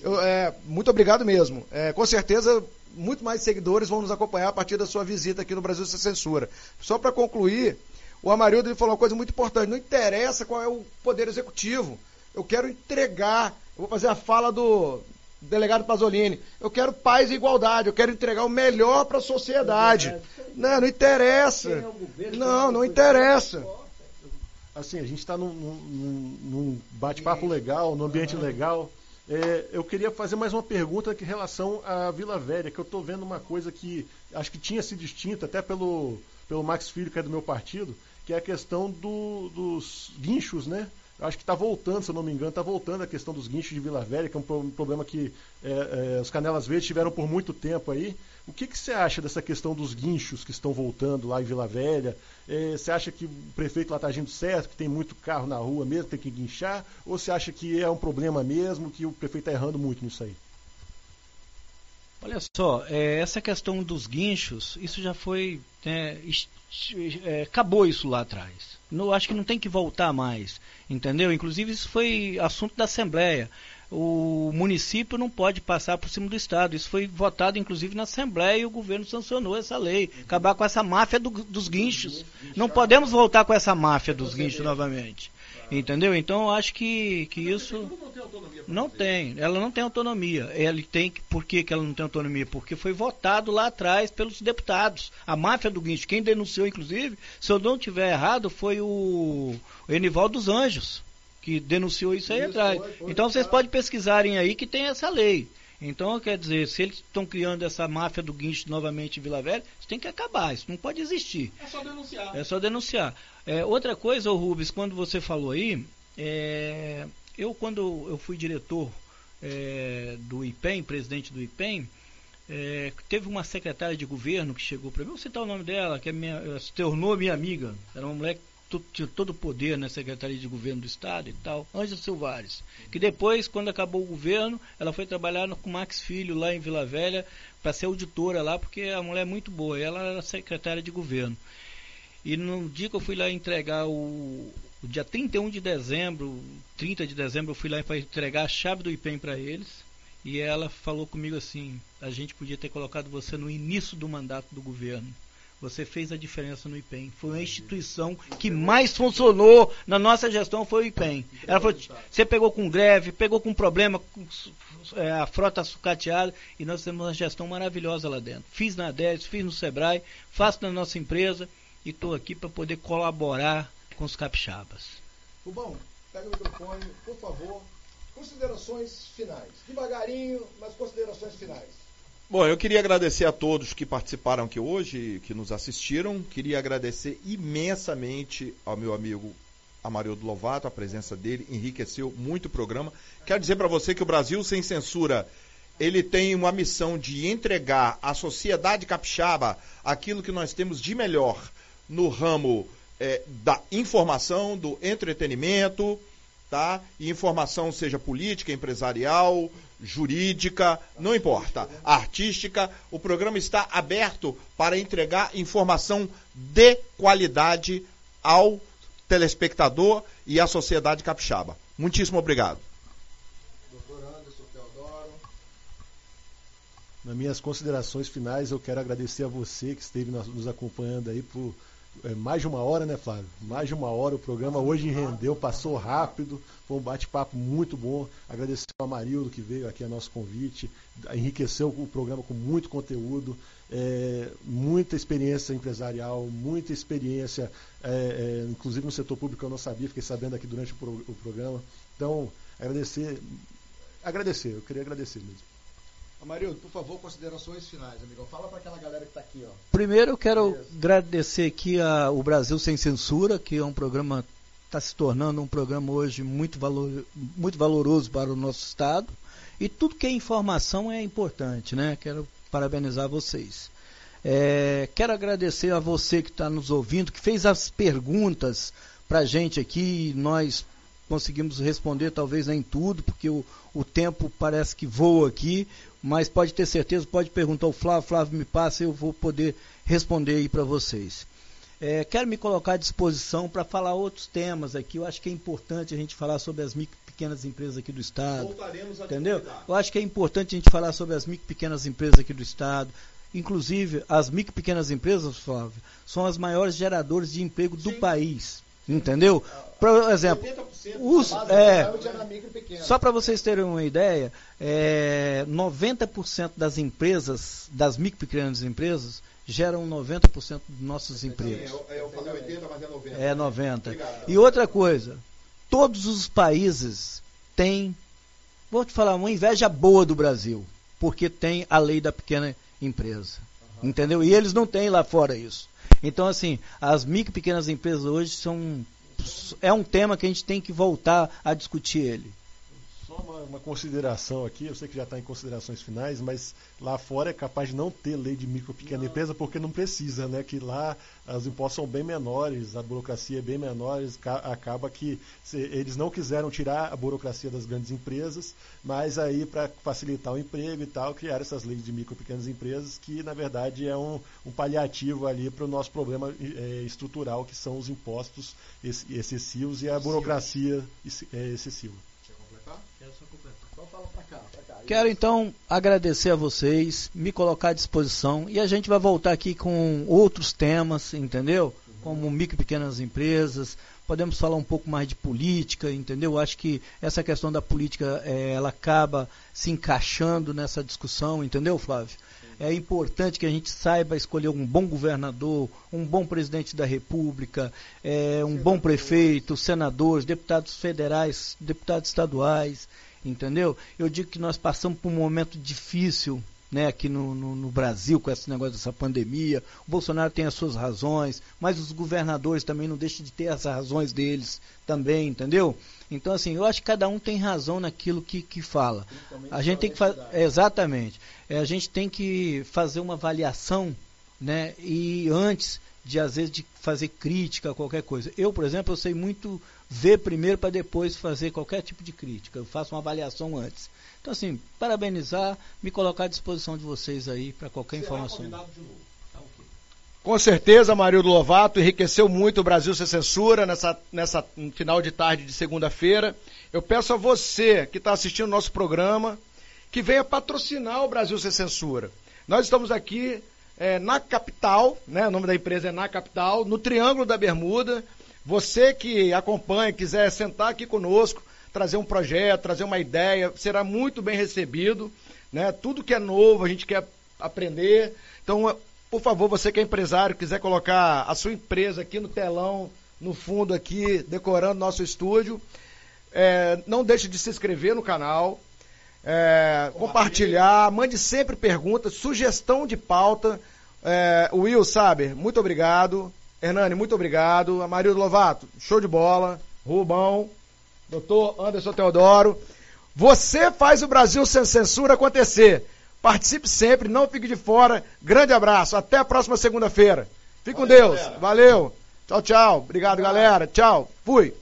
Eu, é, muito obrigado mesmo. É, com certeza, muito mais seguidores vão nos acompanhar a partir da sua visita aqui no Brasil Sem Censura. Só para concluir, o Amarildo ele falou uma coisa muito importante. Não interessa qual é o poder executivo. Eu quero entregar. Eu vou fazer a fala do delegado Pasolini. Eu quero paz e igualdade. Eu quero entregar o melhor para a sociedade. Não, não interessa. Não, não interessa assim, a gente está num, num, num bate-papo legal, num ambiente legal. É, eu queria fazer mais uma pergunta em relação à Vila Velha, que eu estou vendo uma coisa que acho que tinha sido distinta até pelo, pelo Max Filho, que é do meu partido, que é a questão do, dos guinchos, né? Acho que está voltando, se eu não me engano, está voltando a questão dos guinchos de Vila Velha, que é um problema que é, é, os Canelas Verdes tiveram por muito tempo aí. O que, que você acha dessa questão dos guinchos que estão voltando lá em Vila Velha? É, você acha que o prefeito lá está agindo certo, que tem muito carro na rua mesmo, tem que guinchar? Ou você acha que é um problema mesmo, que o prefeito está errando muito nisso aí? Olha só, é, essa questão dos guinchos, isso já foi. É, é, acabou isso lá atrás. Não, acho que não tem que voltar mais, entendeu? Inclusive, isso foi assunto da Assembleia o município não pode passar por cima do Estado. Isso foi votado, inclusive, na Assembleia e o governo sancionou essa lei. Acabar com essa máfia do, dos guinchos. Não podemos voltar com essa máfia dos guinchos novamente. Entendeu? Então eu acho que, que isso. Não tem. Ela não tem autonomia. Ela tem Por que, que ela não tem autonomia? Porque foi votado lá atrás pelos deputados. A máfia do guincho. Quem denunciou, inclusive, se eu não tiver errado, foi o, Enivaldo dos Anjos que denunciou isso aí isso atrás. Foi, foi, então vocês podem pesquisarem aí que tem essa lei. Então, quer dizer, se eles estão criando essa máfia do guincho novamente em Vila Velha, isso tem que acabar, isso não pode existir. É só denunciar. É só denunciar. É, outra coisa, Rubens, quando você falou aí, é, eu quando eu fui diretor é, do IPEM, presidente do IPEM, é, teve uma secretária de governo que chegou para mim, vou citar o nome dela, que é minha, se tornou minha amiga, era uma mulher tinha todo o poder na Secretaria de Governo do Estado e tal, Ângela Silvares, que depois, quando acabou o governo, ela foi trabalhar com Max Filho lá em Vila Velha para ser auditora lá, porque a mulher é muito boa, ela era secretária de governo. E no dia que eu fui lá entregar o, o dia 31 de dezembro, 30 de dezembro, eu fui lá para entregar a chave do IPEM para eles. E ela falou comigo assim: a gente podia ter colocado você no início do mandato do governo. Você fez a diferença no IPEM. Foi a instituição que mais funcionou na nossa gestão foi o IPEM. Ela falou, você pegou com greve, pegou com problema, com é, a frota sucateada, e nós temos uma gestão maravilhosa lá dentro. Fiz na ADES, fiz no Sebrae, faço na nossa empresa e estou aqui para poder colaborar com os capixabas. Rubão, pega o microfone, por favor. Considerações finais. Devagarinho, mas considerações finais. Bom, eu queria agradecer a todos que participaram aqui hoje, que nos assistiram. Queria agradecer imensamente ao meu amigo Amarildo Lovato, a presença dele, enriqueceu muito o programa. Quero dizer para você que o Brasil Sem Censura, ele tem uma missão de entregar à sociedade capixaba aquilo que nós temos de melhor no ramo é, da informação, do entretenimento, tá? E informação seja política, empresarial, jurídica, não importa, artística, o programa está aberto para entregar informação de qualidade ao telespectador e à sociedade capixaba. Muitíssimo obrigado. Nas minhas considerações finais, eu quero agradecer a você que esteve nos acompanhando aí por mais de uma hora, né, Flávio? Mais de uma hora o programa hoje rendeu, passou rápido, foi um bate-papo muito bom. Agradecer ao Amarildo que veio aqui a nosso convite, enriqueceu o programa com muito conteúdo, é, muita experiência empresarial, muita experiência, é, é, inclusive no setor público eu não sabia, fiquei sabendo aqui durante o, pro, o programa. Então, agradecer, agradecer, eu queria agradecer mesmo. Amarildo, por favor, considerações finais, amigo. Fala para aquela galera que está aqui. Ó. Primeiro, eu quero Beleza. agradecer aqui a, o Brasil Sem Censura, que é um programa, está se tornando um programa hoje muito, valor, muito valoroso para o nosso Estado. E tudo que é informação é importante, né? Quero parabenizar vocês. É, quero agradecer a você que está nos ouvindo, que fez as perguntas para a gente aqui. Nós conseguimos responder, talvez nem tudo, porque o, o tempo parece que voa aqui mas pode ter certeza, pode perguntar ao Flávio, Flávio me passa, eu vou poder responder aí para vocês. É, quero me colocar à disposição para falar outros temas aqui. Eu acho que é importante a gente falar sobre as micro e pequenas empresas aqui do Estado. Voltaremos a entendeu? Eu acho que é importante a gente falar sobre as micro e pequenas empresas aqui do Estado. Inclusive, as micro e pequenas empresas, Flávio, são as maiores geradoras de emprego Sim. do país. Entendeu? Por exemplo, os, é, só para vocês terem uma ideia, é, 90% das empresas, das micro e pequenas empresas, geram 90% dos nossos empregos. É, eu falei 80, mas é 90. É 90. Obrigado. E outra coisa, todos os países têm, vou te falar, uma inveja boa do Brasil, porque tem a lei da pequena empresa. Uhum. Entendeu? E eles não têm lá fora isso. Então, assim, as micro e pequenas empresas hoje são. É um tema que a gente tem que voltar a discutir ele. Só uma, uma consideração aqui, eu sei que já está em considerações finais, mas lá fora é capaz de não ter lei de micro e pequena não. empresa porque não precisa, né? Que lá os impostos são bem menores, a burocracia é bem menor, acaba que se, eles não quiseram tirar a burocracia das grandes empresas, mas aí para facilitar o emprego e tal, criaram essas leis de micro e pequenas empresas que na verdade é um, um paliativo ali para o nosso problema é, estrutural que são os impostos excessivos e a burocracia é, excessiva. Quero então agradecer a vocês, me colocar à disposição e a gente vai voltar aqui com outros temas, entendeu? Como micro e pequenas empresas, podemos falar um pouco mais de política, entendeu? Acho que essa questão da política é, ela acaba se encaixando nessa discussão, entendeu, Flávio? É importante que a gente saiba escolher um bom governador, um bom presidente da República, é, um bom prefeito, senadores, deputados federais, deputados estaduais, entendeu? Eu digo que nós passamos por um momento difícil né, aqui no, no, no, Brasil com esse negócio dessa pandemia. O Bolsonaro tem as suas razões, mas os governadores também não deixam de ter as razões deles também, entendeu? Então, assim, eu acho que cada um tem razão naquilo que, que fala. A gente tem que fazer. Exatamente. É, a gente tem que fazer uma avaliação, né? E antes de, às vezes, de fazer crítica a qualquer coisa. Eu, por exemplo, eu sei muito ver primeiro para depois fazer qualquer tipo de crítica. Eu faço uma avaliação antes. Então, assim, parabenizar, me colocar à disposição de vocês aí para qualquer Será informação. Tá, Com certeza, Marildo Lovato enriqueceu muito o Brasil Sem Censura nessa, nessa final de tarde de segunda-feira. Eu peço a você que está assistindo o nosso programa que venha patrocinar o Brasil Sem Censura. Nós estamos aqui é, na capital, né? O nome da empresa é na capital, no Triângulo da Bermuda. Você que acompanha, quiser sentar aqui conosco, trazer um projeto, trazer uma ideia, será muito bem recebido. Né? Tudo que é novo, a gente quer aprender. Então, por favor, você que é empresário, quiser colocar a sua empresa aqui no telão, no fundo aqui, decorando nosso estúdio, é, não deixe de se inscrever no canal, é, compartilhar, mande sempre perguntas, sugestão de pauta. É, Will Saber, muito obrigado. Hernani, muito obrigado. Amarildo Lovato, show de bola. Rubão, doutor Anderson Teodoro. Você faz o Brasil sem censura acontecer. Participe sempre, não fique de fora. Grande abraço. Até a próxima segunda-feira. Fique com Deus. Galera. Valeu. Tchau, tchau. Obrigado, galera. Tchau. Fui.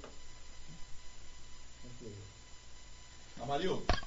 Amarildo.